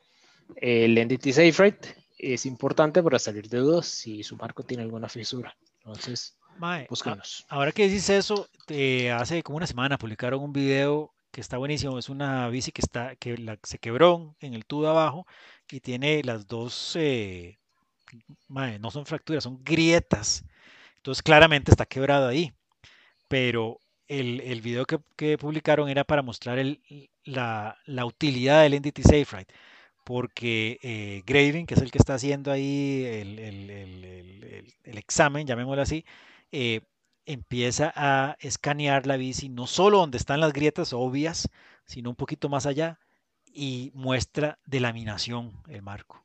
[SPEAKER 3] el Entity Safe Rate es importante para salir de dudas si su marco tiene alguna fisura. Entonces, búscanos.
[SPEAKER 2] Ahora que dices eso, hace como una semana publicaron un video que está buenísimo. Es una bici que está que se quebró en el tubo abajo y tiene las dos eh, no son fracturas, son grietas. Entonces claramente está quebrado ahí. Pero el, el video que, publicaron era para mostrar el, la, la, utilidad del Entity Safe Ride. Porque eh, Graving, que es el que está haciendo ahí el, el examen, llamémoslo así, eh, empieza a escanear la bici, no solo donde están las grietas obvias, sino un poquito más allá, y muestra de laminación el marco.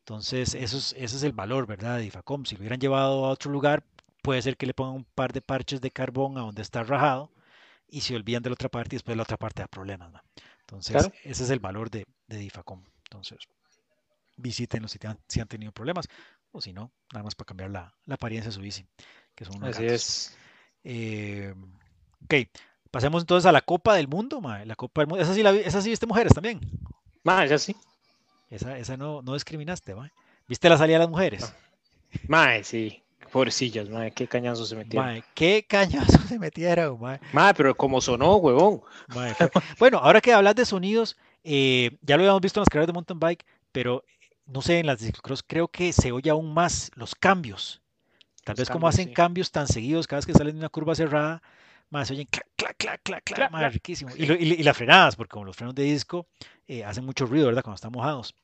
[SPEAKER 2] Entonces, eso es, ese es el valor, ¿verdad? De IFACOM. Si lo hubieran llevado a otro lugar, puede ser que le pongan un par de parches de carbón a donde está rajado y se olvidan de la otra parte y después la otra parte da problemas. ¿no? Entonces, ese es el valor de, de DIFACOM. Entonces, visítenlo si, si han tenido problemas o si no, nada más para cambiar la, la apariencia de su bici, que son
[SPEAKER 3] Así es.
[SPEAKER 2] Eh, ok, pasemos entonces a la Copa del Mundo. La Copa del Mundo. Esa sí, la, esa sí viste mujeres también.
[SPEAKER 3] Ma, esa sí.
[SPEAKER 2] Esa, esa no, no discriminaste, mae. ¿Viste la salida de las mujeres?
[SPEAKER 3] Mae, sí. Pobrecillas, mae, qué cañazo se metieron. Mae,
[SPEAKER 2] qué cañazo (laughs) se metieron, mae.
[SPEAKER 3] Mae, pero como sonó, huevón.
[SPEAKER 2] bueno, ahora que hablas de sonidos, eh, ya lo habíamos visto en las carreras de mountain bike, pero no sé, en las de ciclocross creo que se oye aún más los cambios. Tal vez como hacen cambios tan seguidos cada vez que salen de una curva cerrada, más se oyen clac, clac, clac, clac, clac, más riquísimo. Y, y, las frenadas, porque como los frenos de disco eh, hacen mucho ruido, ¿verdad? Cuando están mojados.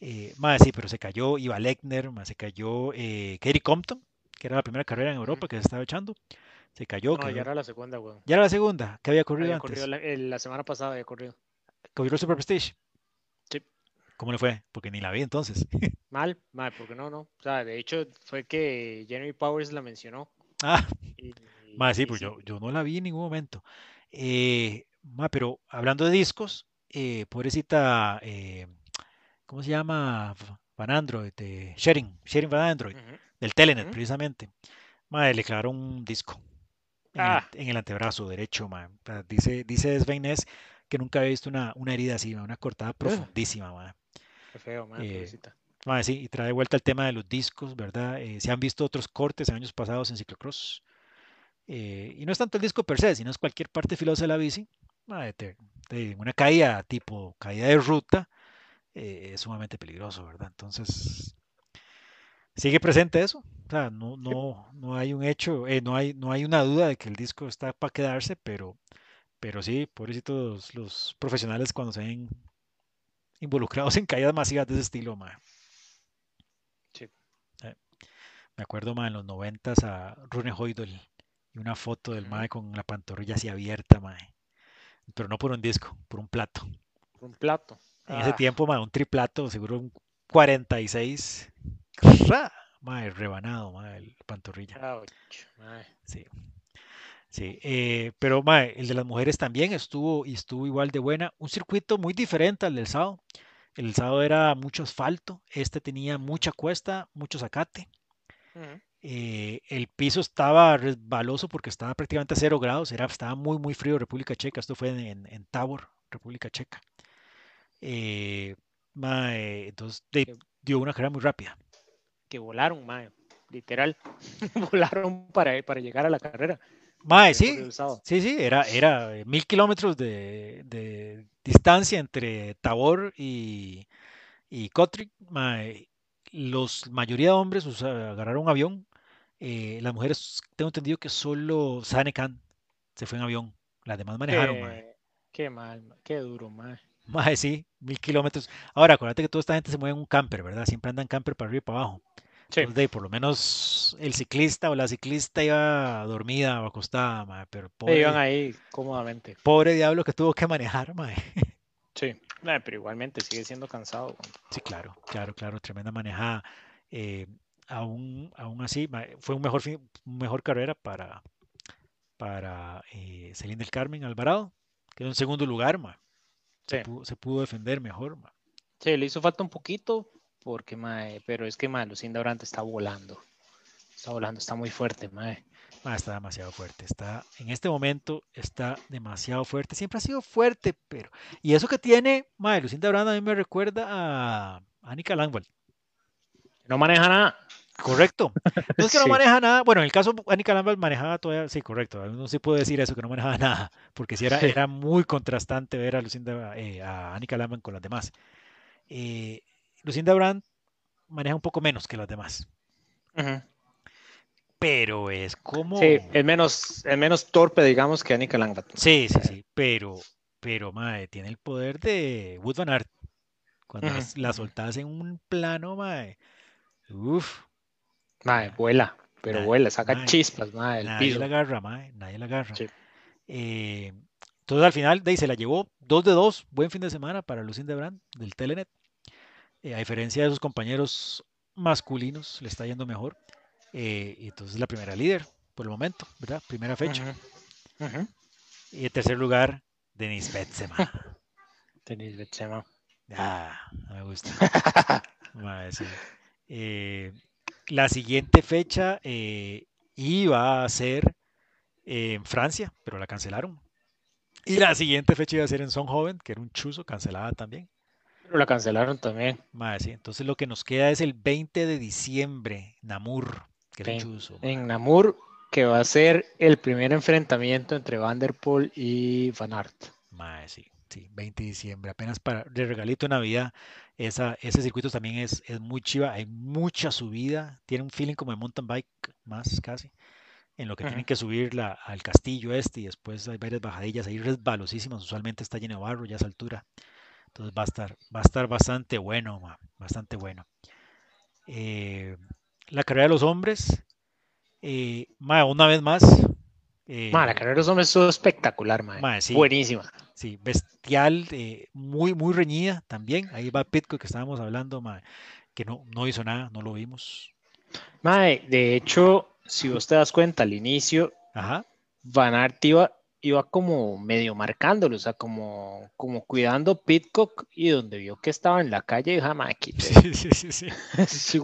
[SPEAKER 2] Eh, más sí, pero se cayó Iva Lechner, más se cayó eh, Katie Compton, que era la primera carrera en Europa que se estaba echando. Se cayó.
[SPEAKER 3] No, ya era la segunda, güey.
[SPEAKER 2] Ya era la segunda. ¿Qué había corrido
[SPEAKER 3] había
[SPEAKER 2] antes?
[SPEAKER 3] Corrido la, semana pasada había corrido.
[SPEAKER 2] ¿Corrió el Super Prestige? ¿Cómo le fue? Porque ni la vi entonces. (laughs)
[SPEAKER 3] mal, mal, porque no, no. O sea, de hecho fue que Jeremy Powers la mencionó.
[SPEAKER 2] Ah. más (laughs) sí, pues Yo, yo no la vi en ningún momento. Eh, pero hablando de discos, eh, pobrecita, eh, ¿cómo se llama? Van Android, de Sharing, Sharing Van Android, del Telenet, precisamente. Madre, le clavaron un disco en, el, ah. antebrazo derecho, Dice, dice Sven que nunca había visto una, herida así, una cortada profundísima, madre.
[SPEAKER 3] Qué feo, madre,
[SPEAKER 2] eh, sí, y trae de vuelta el tema de los discos, ¿verdad? se han visto otros cortes en años pasados en ciclocross. y no es tanto el disco per se, sino es cualquier parte filosa de la bici de, una caída tipo caída de ruta eh, es sumamente peligroso, ¿verdad? Entonces, sigue presente eso. O sea, no, no, no hay un hecho, eh, no, hay, no hay una duda de que el disco está para quedarse, pero, pero sí, pobrecitos los profesionales cuando se ven involucrados en caídas masivas de ese estilo, Sí. Eh, me acuerdo, más en los noventas a Rune Hoydel y una foto del mae con la pantorrilla así abierta, mae pero no por un disco, por un plato.
[SPEAKER 3] Por un plato.
[SPEAKER 2] En ese ah. tiempo, un triplato, seguro un 46. Madre, rebanado, madre, el pantorrilla. Sí. Sí, eh, pero madre, el de las mujeres también estuvo y estuvo igual de buena. Un circuito muy diferente al del sábado. El sábado era mucho asfalto, este tenía mucha cuesta, mucho zacate. Eh, el piso estaba resbaloso porque estaba prácticamente a cero grados, era, estaba muy, muy frío República Checa. Esto fue en, en Tabor, República Checa. Eh, entonces dio una carrera muy rápida.
[SPEAKER 3] Que volaron, mae, literal. (laughs) volaron para, para llegar a la carrera.
[SPEAKER 2] Mae, sí, sí, sí, era, era mil kilómetros de, de, distancia entre Tabor y, y Kotrick. Mae, los mayoría de hombres agarraron un avión eh, las mujeres, tengo entendido que solo Sane Khan se fue en avión. Las demás manejaron,
[SPEAKER 3] qué, mal, qué duro, mae. (laughs)
[SPEAKER 2] Mae, sí, mil kilómetros. Ahora, acuérdate que toda esta gente se mueve en un camper, ¿verdad? Siempre andan camper para arriba y para abajo. Sí. Entonces, por lo menos el ciclista o la ciclista iba dormida o acostada, mae, pero
[SPEAKER 3] pobre, iban ahí cómodamente.
[SPEAKER 2] Pobre diablo que tuvo que manejar, mae.
[SPEAKER 3] Sí, pero igualmente sigue siendo cansado.
[SPEAKER 2] Sí, claro, claro, claro, tremenda manejada. Eh, aún, aún así, fue un mejor, mejor carrera para, para eh, del Carmen Alvarado, quedó en segundo lugar, se, pudo, defender mejor.
[SPEAKER 3] Sí, le hizo falta un poquito, porque, pero es que Lucinda Brante está volando. Está volando, está muy fuerte, mae.
[SPEAKER 2] está demasiado fuerte. Está, en este momento está demasiado fuerte. Siempre ha sido fuerte, pero. Y eso que tiene, mae, Lucinda Brante a mí me recuerda a Annika Langwald.
[SPEAKER 3] No maneja nada.
[SPEAKER 2] Correcto. No es que (laughs) no maneja nada. Bueno, en el caso de Annika Lambert manejaba todavía, sí, correcto. No se puede decir eso, que no manejaba (laughs) nada, porque sí era, era muy contrastante ver a Lucinda, eh, a Annika Lambert con las demás. Eh, Lucinda Brand maneja un poco menos que las demás. Pero es como.
[SPEAKER 3] Sí, es menos, es menos torpe, digamos, que Annika Lambert.
[SPEAKER 2] Sí, sí, sí. Pero, pero, madre, tiene el poder de Wood Van Aert. Cuando la soltas en un plano, madre. Uf,
[SPEAKER 3] Mae, vuela, pero vuela, saca chispas, mae, el
[SPEAKER 2] nadie la agarra, mae, nadie la agarra. Eh, entonces al final de ahí se la llevó 2 de 2, buen fin de semana para Lucinda Brand del Telenet. Eh, a diferencia de sus compañeros masculinos, le está yendo mejor. Eh, y entonces la primera líder por el momento, ¿verdad? Primera fecha. Y en tercer lugar, Denis Betsema. (laughs)
[SPEAKER 3] Denis Betsema.
[SPEAKER 2] Ah, me gusta. (laughs) eh, la siguiente fecha eh, iba a ser en Francia, pero la cancelaron. Y la siguiente fecha iba a ser en Son Joven, que era un chuzo, cancelada también.
[SPEAKER 3] Pero la cancelaron también.
[SPEAKER 2] entonces lo que nos queda es el 20 de diciembre, Namur,
[SPEAKER 3] un chuzo. En Namur, que va a ser el primer enfrentamiento entre Vanderpool y Van Aert.
[SPEAKER 2] sí, sí, 20 de diciembre, apenas para de regalito de Navidad esa, ese circuito también es, es muy chiva, hay mucha subida, tiene un feeling como de mountain bike más casi, en lo que tienen que subir al castillo este y después hay varias bajadillas ahí resbalosísimas, usualmente está lleno de barro ya a esa altura. Entonces va a estar, va a estar bastante bueno, bastante bueno. Eh, la carrera de los hombres, eh, una vez más.
[SPEAKER 3] Eh, la carrera de los hombres es espectacular, buenísima.
[SPEAKER 2] Sí, bestial, eh, muy, muy reñida también. Ahí va Pitco que estábamos hablando, que no, no hizo nada, no lo vimos.
[SPEAKER 3] Mae, de hecho, si vos te das cuenta al inicio, Van Aert iba iba como medio marcándolo, o sea, como, como cuidando Pitcock y donde vio que estaba en la calle, jamás aquí. (laughs) Sí, sí, sí, sí. (laughs) sí,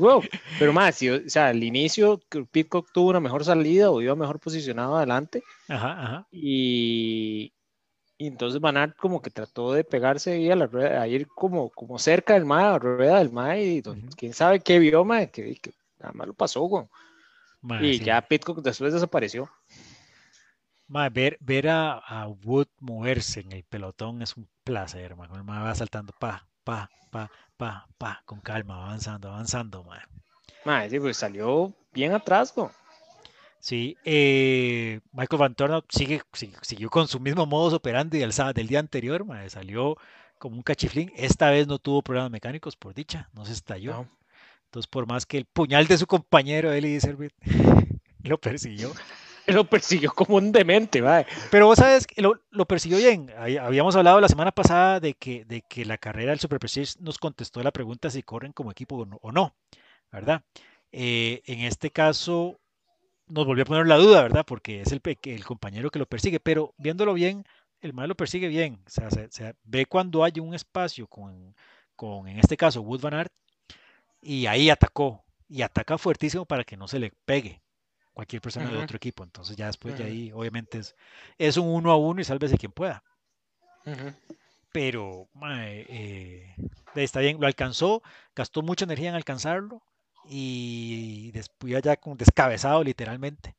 [SPEAKER 3] Pero más, si, o sea, al inicio Pitcock tuvo una mejor salida o iba mejor posicionado adelante. Ajá, ajá. Y, y entonces Van como que trató de pegarse ahí a la rueda, a ir como, como cerca del mar, a la rueda del mar, y quién sabe qué vio, que, nada más lo pasó, güey. y ya Pitcock después desapareció.
[SPEAKER 2] Ver, ver a, Wood moverse en el pelotón es un placer, hermano. El va saltando pa, pa, pa, pa, pa, con calma, avanzando, avanzando,
[SPEAKER 3] man. sí, pues salió bien atrás, güey.
[SPEAKER 2] Sí, eh, Michael Van Torno sigue, siguió con su mismo modus operandi del, del día anterior, salió como un cachiflín. Esta vez no tuvo problemas mecánicos, por dicha, no se estalló. Entonces, por más que el puñal de su compañero, Eli Servit, (laughs) lo persiguió. (laughs)
[SPEAKER 3] Lo persiguió como un demente, ¿vale?
[SPEAKER 2] Pero vos sabes, lo, lo persiguió bien. Habíamos hablado la semana pasada de que, de que la carrera del Super Prestige nos contestó la pregunta si corren como equipo o no, ¿verdad? Eh, en este caso, nos volvió a poner la duda, ¿verdad? Porque es el, el compañero que lo persigue, pero viéndolo bien, el mal lo persigue bien. O sea, se, ve cuando hay un espacio con, con, en este caso, Wood Van Aert, y ahí atacó. Y ataca fuertísimo para que no se le pegue cualquier persona de otro equipo. Entonces ya después de ahí, obviamente, es, es, un uno a uno y sálvese quien pueda. Pero eh, está bien, lo alcanzó, gastó mucha energía en alcanzarlo y después ya como descabezado literalmente.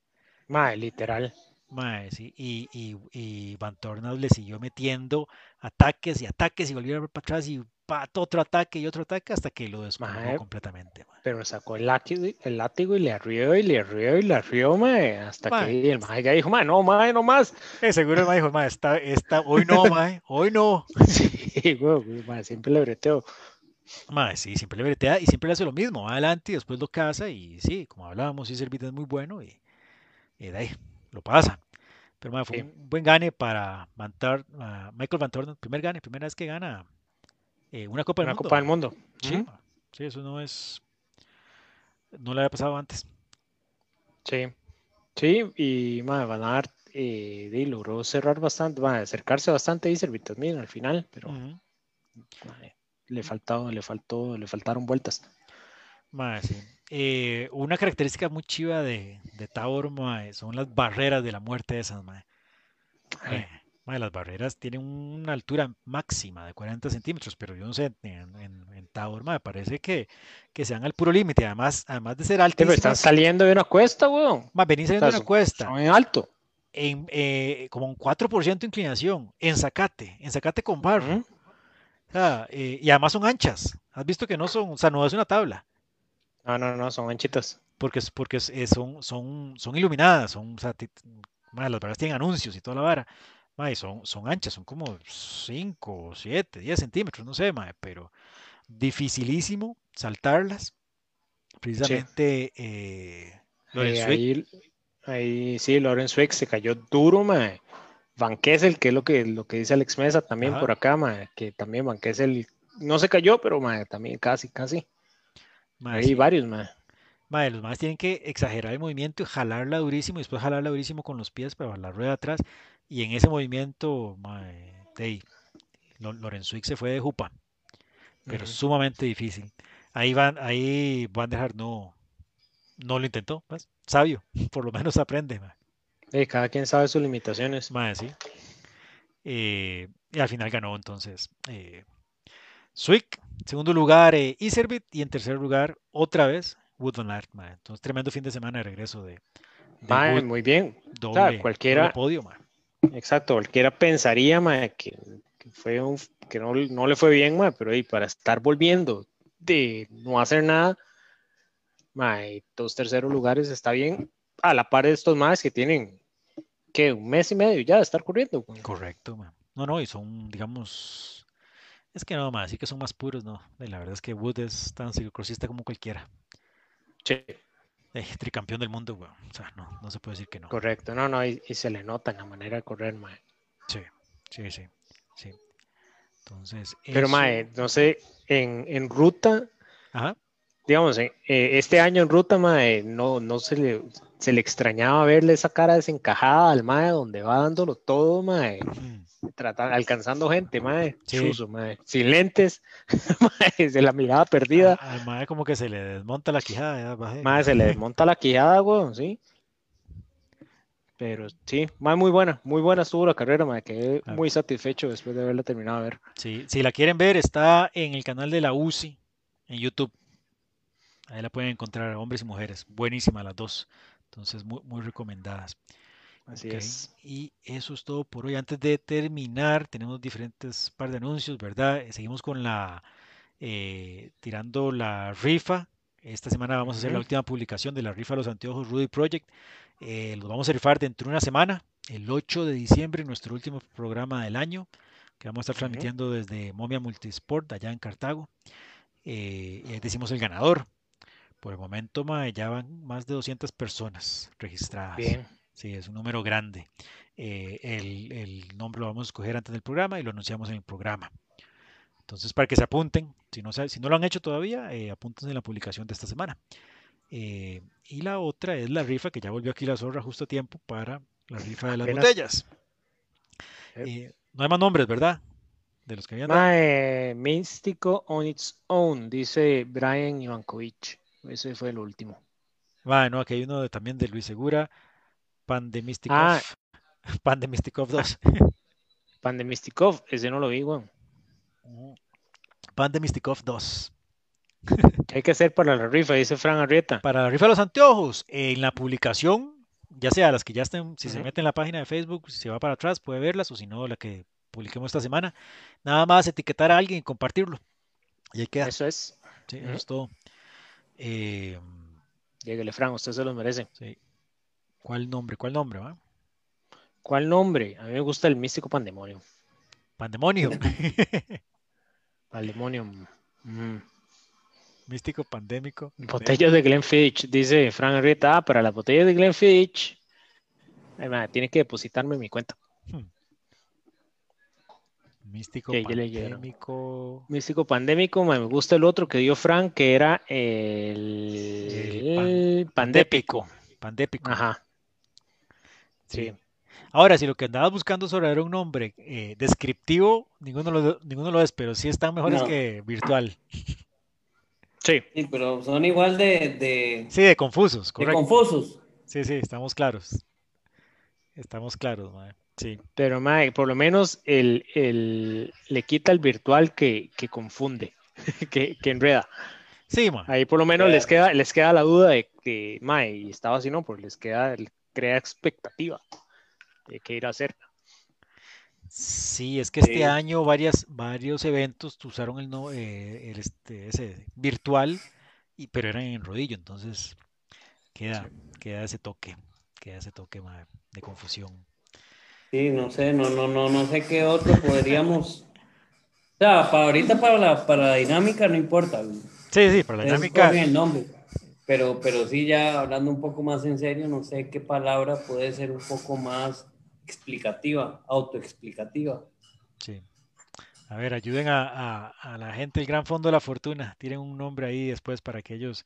[SPEAKER 3] Mae, literal.
[SPEAKER 2] Mae, sí, y, y, y Van Tornas le siguió metiendo ataques y ataques y volvió a ver para atrás y otro ataque y otro ataque hasta que lo desmayó completamente.
[SPEAKER 3] Pero sacó el látigo, el látigo y le arrió y le arrió y le arrió, mae, hasta que el mae ya dijo, mae, no, mae, no más.
[SPEAKER 2] Eh, seguro el mae dijo, mae, está, está, hoy no, (laughs) mae, hoy no. (laughs)
[SPEAKER 3] sí, güey, mae, siempre le breteo.
[SPEAKER 2] Madre, sí, siempre le bretea y siempre le hace lo mismo, va adelante y después lo caza y sí, como hablábamos, sí, Servita es muy bueno y, de ahí lo pasa. Pero fue un buen gane para Mantar, Michael Van Torn, primer gane, primera vez que gana eh, una Copa del
[SPEAKER 3] una
[SPEAKER 2] Mundo.
[SPEAKER 3] Copa del Mundo.
[SPEAKER 2] Sí, sí, eso no es, no le había pasado antes.
[SPEAKER 3] Sí, sí, y madre, Van Aert eh, logró cerrar bastante, va acercarse bastante y Servita también al final, pero le faltó, le faltó, le faltaron vueltas.
[SPEAKER 2] Eh, una característica muy chiva de, de Taur, son las barreras de la muerte esas, las barreras tienen una altura máxima de 40 centímetros, pero yo no sé, en, en, Taur, me parece que, que sean al puro límite, además, además de ser altos.
[SPEAKER 3] Pero están saliendo de una cuesta, weón.
[SPEAKER 2] venís saliendo de una cuesta.
[SPEAKER 3] Muy alto.
[SPEAKER 2] En, eh, como un 4% de inclinación, en Zacate, en Zacate con barro. Eh, y además son anchas. Has visto que no son, o sea, no es una tabla.
[SPEAKER 3] No, no, no, son anchitas.
[SPEAKER 2] Porque, porque son, son, son iluminadas, son, o sea, las varas tienen anuncios y toda la vara. Son, son anchas, son como 5, 7, 10 centímetros, no sé, pero dificilísimo saltarlas. Precisamente eh,
[SPEAKER 3] ahí, ahí, sí, Lorenz Wick se cayó duro, mae. Van Kessel, que es lo que, lo que dice Alex Mesa también por acá, que también Van Kessel no se cayó, pero también casi, casi. Hay varios, ma.
[SPEAKER 2] los más tienen que exagerar el movimiento y jalarla durísimo, y después jalarla durísimo con los pies para la rueda atrás. Y en ese movimiento, hey, Lorenzo se fue de jupa, pero sumamente difícil. Ahí van, ahí Van der Haar no, no lo intentó, pues, sabio, (laughs) por lo menos aprende.
[SPEAKER 3] Cada quien sabe sus limitaciones.
[SPEAKER 2] Sí. Eh, y al final ganó entonces eh, Swick, segundo lugar eh, Iservit y en tercer lugar otra vez Wood Van Aert. Entonces tremendo fin de semana de regreso de,
[SPEAKER 3] muy bien. Doble, cualquiera, podio. Exacto, cualquiera pensaría que, fue un, que no, le fue bien, pero ahí, para estar volviendo de no hacer nada, dos terceros lugares está bien a la par de estos más que tienen que un mes y medio ya de estar corriendo.
[SPEAKER 2] Correcto, no, no, y son, digamos, es que no más, sí que son más puros, no. La verdad es que Wood es tan ciclocrossista como cualquiera.
[SPEAKER 3] Sí.
[SPEAKER 2] Eh, tricampeón del mundo, güey. O sea, no, no se puede decir que no.
[SPEAKER 3] Correcto, no, no, y, se le nota en la manera de correr, mae.
[SPEAKER 2] Sí, sí, sí, sí. Entonces.
[SPEAKER 3] Pero, mae, no sé, en, en ruta, Ajá. digamos, eh, este año en ruta, mae, no, no se le, se le extrañaba verle esa cara desencajada al mae donde va dándolo todo, mae. Alcanzando gente, mae, chuzo, mae, sin lentes, (laughs) mae, se la mirada perdida.
[SPEAKER 2] Al mae como que se le desmonta la quijada.
[SPEAKER 3] Mae, se le desmonta la quijada, weón, sí. Pero sí, mae, muy buena, muy buena estuvo la carrera, mae, quedé muy satisfecho después de haberla terminado de ver.
[SPEAKER 2] Sí, si la quieren ver, está en el canal de la UCI, en YouTube. Ahí la pueden encontrar, hombres y mujeres. Buenísima las dos. Entonces, muy, muy recomendadas.
[SPEAKER 3] Así es.
[SPEAKER 2] Y eso es todo por hoy. Antes de terminar, tenemos diferentes par de anuncios, ¿verdad? Eh, seguimos con la, eh, tirando la rifa. Esta semana vamos a hacer la última publicación de la rifa de los anteojos Rudy Project. Eh, los vamos a rifar dentro de una semana, el 8 de diciembre, nuestro último programa del año, que vamos a estar transmitiendo desde Momia Multisport, allá en Cartago. y ahí decimos el ganador. Por el momento, ya van más de 200 personas registradas.
[SPEAKER 3] Bien.
[SPEAKER 2] Sí, es un número grande. Eh, el, nombre lo vamos a escoger antes del programa y lo anunciamos en el programa. Entonces, para que se apunten, si no, si no lo han hecho todavía, eh, apúntense en la publicación de esta semana. Eh, y la otra es la rifa, que ya volvió aquí la zorra justo a tiempo para la rifa de las botellas. no hay más nombres, ¿verdad? De los que
[SPEAKER 3] habían Místico on its own, dice Brian Ivankovich. Ese fue el último.
[SPEAKER 2] Bueno, aquí hay uno también de Luis Segura, Pandemistikov. Ah. Pandemistikov 2.
[SPEAKER 3] Pandemistikov, ese no lo vi, weón.
[SPEAKER 2] Pandemistikov 2.
[SPEAKER 3] ¿Qué hay que hacer para la rifa? Dice Fran Arrieta.
[SPEAKER 2] Para la rifa de los anteojos, en la publicación, ya sea las que ya estén, si se mete en la página de Facebook, si se va para atrás, puede verlas, o si no, la que publiquemos esta semana. Nada más etiquetar a alguien y compartirlo. Y ahí queda.
[SPEAKER 3] Eso es.
[SPEAKER 2] Sí, eso es todo. Eh,
[SPEAKER 3] Lléguele, Fran, usted se lo merece.
[SPEAKER 2] Sí. ¿Cuál nombre? ¿Cuál nombre, va?
[SPEAKER 3] ¿Cuál nombre? A mí me gusta el místico (laughs) (laughs) Pandemonium.
[SPEAKER 2] Pandemonium.
[SPEAKER 3] Pandemonium.
[SPEAKER 2] Místico pandémico.
[SPEAKER 3] Botellas de Glenfiddich, dice Fran Arrieta. Ah, para las botellas de Glenfiddich, tiene que depositarme en mi cuenta. Hmm.
[SPEAKER 2] Místico pandémico.
[SPEAKER 3] Místico pandémico, me gusta el otro que dio Frank, que era el, pandépico.
[SPEAKER 2] Pandépico.
[SPEAKER 3] Ajá. Sí.
[SPEAKER 2] Ahora, si lo que andabas buscando sobre era un nombre eh, descriptivo, ninguno lo, ninguno lo es, pero sí están mejores que virtual.
[SPEAKER 1] Sí. Sí, pero son igual de,
[SPEAKER 2] Sí, de confusos,
[SPEAKER 1] correcto. De confusos.
[SPEAKER 2] Sí, sí, estamos claros. Estamos claros, madre. Sí.
[SPEAKER 3] Pero, Mae, por lo menos el, le quita el virtual que, confunde, (laughs) que, enreda.
[SPEAKER 2] Sí, ma.
[SPEAKER 3] Ahí por lo menos les queda, les queda la duda de que, Mae, y estaba así, ¿no? Porque les queda, crea expectativa de qué ir a hacer.
[SPEAKER 2] Sí, es que este año varias, varios eventos usaron el, no, eh, el este, ese virtual, y, pero eran en rodillo, entonces queda, queda ese toque, queda ese toque de confusión.
[SPEAKER 1] Sí, no sé, no, no, no, no sé qué otro podríamos. O sea, para ahorita para la, para la dinámica no importa.
[SPEAKER 2] Sí, sí, para la dinámica.
[SPEAKER 1] el nombre. Pero, pero sí, ya hablando un poco más en serio, no sé qué palabra puede ser un poco más explicativa, autoexplicativa.
[SPEAKER 2] Sí. A ver, ayuden a, a, la gente del Gran Fondo de la Fortuna. Tienen un nombre ahí después para que ellos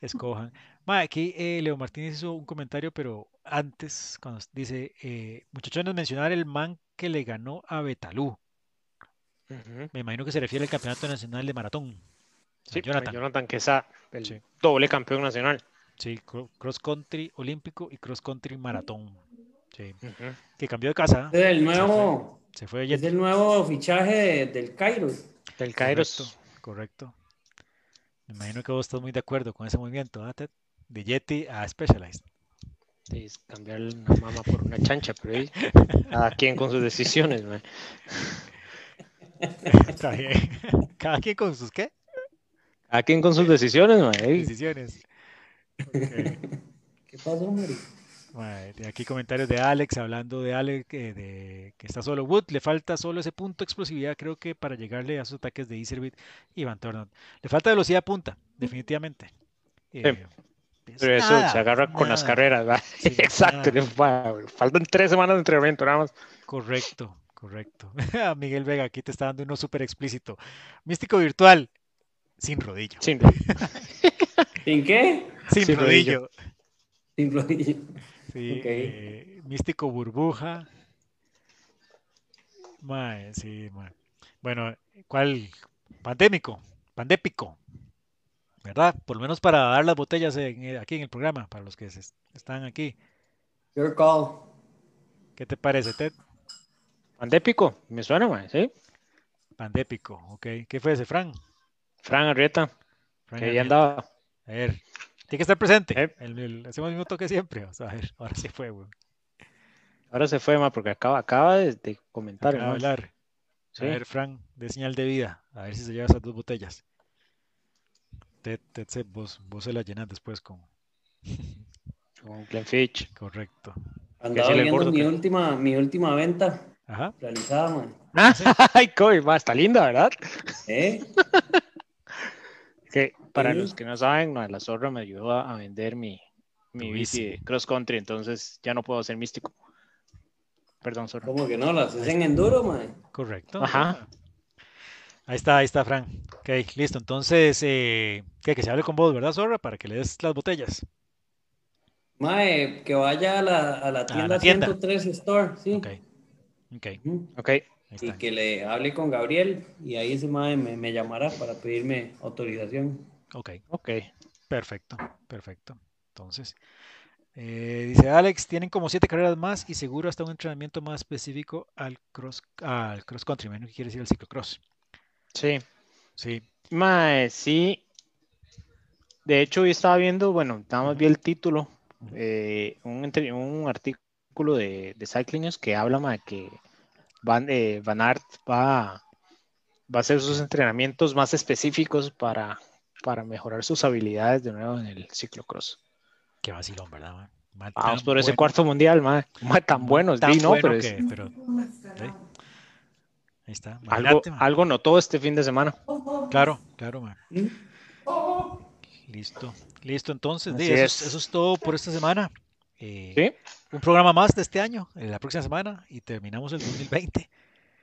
[SPEAKER 2] escojan. aquí eh, Leo Martínez hizo un comentario, pero antes, cuando dice, eh, muchachones, mencionar el man que le ganó a Betalú. Me imagino que se refiere al campeonato nacional de maratón.
[SPEAKER 3] Sí, Jonathan. Jonathan Quesada, el doble campeón nacional.
[SPEAKER 2] Sí, cross country olímpico y cross country maratón. Sí. Que cambió de casa.
[SPEAKER 1] Es el nuevo, se fue, es el nuevo fichaje del Cairo.
[SPEAKER 3] Del Cairo.
[SPEAKER 2] correcto. Me imagino que vos estás muy de acuerdo con ese movimiento, ¿ah, De Yeti a Specialized.
[SPEAKER 3] Sí, es cambiar una mama por una chancha, pero ahí, cada quien con sus decisiones, man. (laughs)
[SPEAKER 2] Está bien. (laughs) ¿Cada quien con sus qué?
[SPEAKER 3] Cada quien con sus decisiones, man.
[SPEAKER 2] Decisiones. (laughs)
[SPEAKER 1] ¿Qué pasó, Mari?
[SPEAKER 2] aquí comentarios de Alex hablando de Alex eh, de que está solo Wood, le falta solo ese punto de explosividad creo que para llegarle a sus ataques de Iservit y Van Tornon. Le falta velocidad punta, definitivamente.
[SPEAKER 3] Eh, pero eso se agarra con las carreras, (laughs) Exacto, faltan tres semanas de entrenamiento nada más.
[SPEAKER 2] Correcto, correcto. (laughs) Miguel Vega aquí te está dando uno súper explícito. Místico virtual, sin rodillo.
[SPEAKER 3] Sin (laughs)
[SPEAKER 1] ¿Sin qué?
[SPEAKER 2] Sin, Sin rodillo.
[SPEAKER 1] Sin rodillo.
[SPEAKER 2] Sí, eh, místico burbuja. sí, Bueno, ¿cuál? Pandémico, pandépico. ¿Verdad? Por lo menos para dar las botellas aquí en el programa, para los que están aquí.
[SPEAKER 1] Your call.
[SPEAKER 2] ¿Qué te parece, Ted?
[SPEAKER 3] Pandépico, me suena, man, ¿sí?
[SPEAKER 2] Pandépico, ok. ¿Qué fue ese, Fran?
[SPEAKER 3] Fran Arrieta, que ahí andaba.
[SPEAKER 2] A ver, tiene que estar presente. Eh. El, hacemos el mismo toque siempre. a ver, (laughs) ahora se fue, güey.
[SPEAKER 3] Ahora se fue, ma, porque acaba, acaba de, comentar.
[SPEAKER 2] Acaba de hablar. A ver, Fran, de señal de vida. A ver si se lleva esas dos botellas. Ted, Ted vos, vos se la llenas después con... (laughs)
[SPEAKER 3] con Glenfish.
[SPEAKER 2] Correcto.
[SPEAKER 1] Andaba viendo mi, última, mi última venta Ajá. Realizada, man. (laughs)
[SPEAKER 3] Ay, coy, está linda, ¿verdad? ¿Eh? Que para los que no saben, la zorra me ayudó a, vender mi, mi bici cross country, entonces ya no puedo ser místico. Perdón, zorra.
[SPEAKER 1] ¿Cómo que no? ¿Las hacen enduro, man?
[SPEAKER 2] Correcto.
[SPEAKER 3] Ajá.
[SPEAKER 2] Ahí está, ahí está, Frank. Ok, listo. Entonces, eh, que se hable con vos, ¿verdad, Zorra? Para que le des las botellas.
[SPEAKER 1] Mae, que vaya a la, a la tienda, 103 Store, sí.
[SPEAKER 2] Ok. Ok.
[SPEAKER 3] okay.
[SPEAKER 1] Y que le hable con Gabriel y ahí ese mae me, llamará para pedirme autorización.
[SPEAKER 2] Ok. Ok. Perfecto, perfecto. Entonces, eh, dice Alex, tienen como siete carreras más y seguro hasta un entrenamiento más específico al cross, al cross country, menos que quiere decir el ciclocross.
[SPEAKER 3] Sí.
[SPEAKER 2] Sí.
[SPEAKER 3] Mae, sí. De hecho, hoy estaba viendo, bueno, nada más vi el título, eh, un, un artículo de, de Cycling que habla de que Van, eh, Van Aert va, va a hacer sus entrenamientos más específicos para, para mejorar sus habilidades de nuevo en el ciclocross.
[SPEAKER 2] Qué vacilón, ¿verdad?
[SPEAKER 3] Vamos por ese cuarto mundial, man. tan bueno,
[SPEAKER 2] tan
[SPEAKER 3] no,
[SPEAKER 2] pero, Ahí está.
[SPEAKER 3] Algo, algo, notó este fin de semana.
[SPEAKER 2] Claro, claro, man. Listo, listo. Entonces, eso, eso, es todo por esta semana. Eh, un programa más de este año, en la próxima semana, y terminamos el 2020.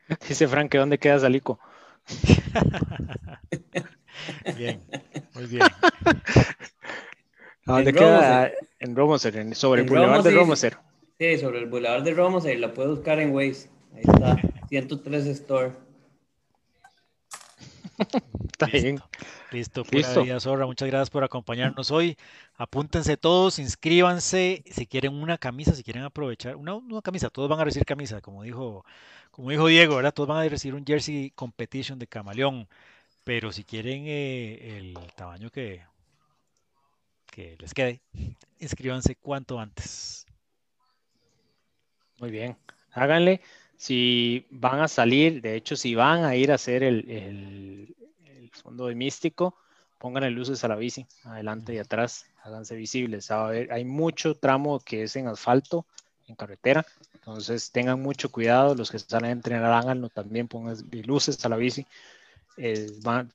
[SPEAKER 2] (laughs)
[SPEAKER 3] Dice Frank, ¿dónde queda Salico? (laughs)
[SPEAKER 2] bien, muy bien.
[SPEAKER 3] ¿Dónde queda? En Romoser, sobre el Boulevard de Romoser.
[SPEAKER 1] Sí, sobre el Boulevard de Romoser, la puedes buscar en Waze. Ahí está, 103 Store. (laughs)
[SPEAKER 3] Está bien.
[SPEAKER 2] Listo, Listo. Vida Zorra, muchas gracias por acompañarnos hoy. Apúntense todos, inscríbanse, si quieren una camisa, si quieren aprovechar, una, camisa, todos van a recibir camisa, como dijo, como dijo Diego, ¿verdad? Todos van a recibir un jersey competition de camaleón, pero si quieren eh, el tamaño que, que les quede, inscríbanse cuanto antes.
[SPEAKER 3] Muy bien, háganle. Si van a salir, de hecho, si van a ir a hacer el fondo de místico, pónganle luces a la bici, adelante y atrás, háganse visibles. A ver, hay mucho tramo que es en asfalto, en carretera, entonces tengan mucho cuidado, los que salen a entrenar, háganlo también, pongan luces a la bici. Eh,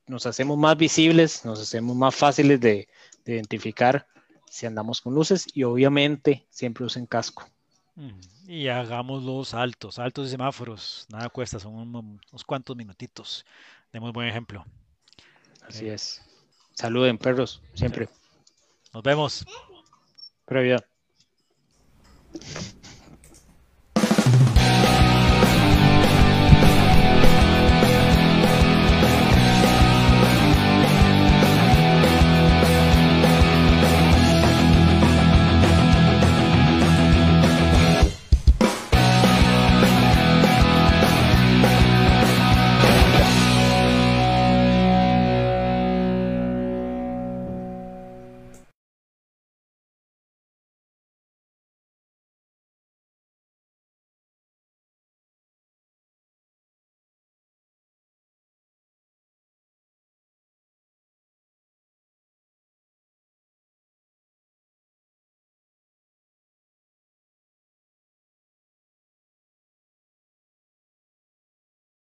[SPEAKER 3] nos hacemos más visibles, nos hacemos más fáciles de, identificar si andamos con luces y obviamente siempre usen casco.
[SPEAKER 2] Y hagamos los altos, altos y semáforos, nada cuesta, son unos cuantos minutitos. Demos buen ejemplo.
[SPEAKER 3] Así es. Saluden, perros, siempre.
[SPEAKER 2] Nos vemos.
[SPEAKER 3] Previa.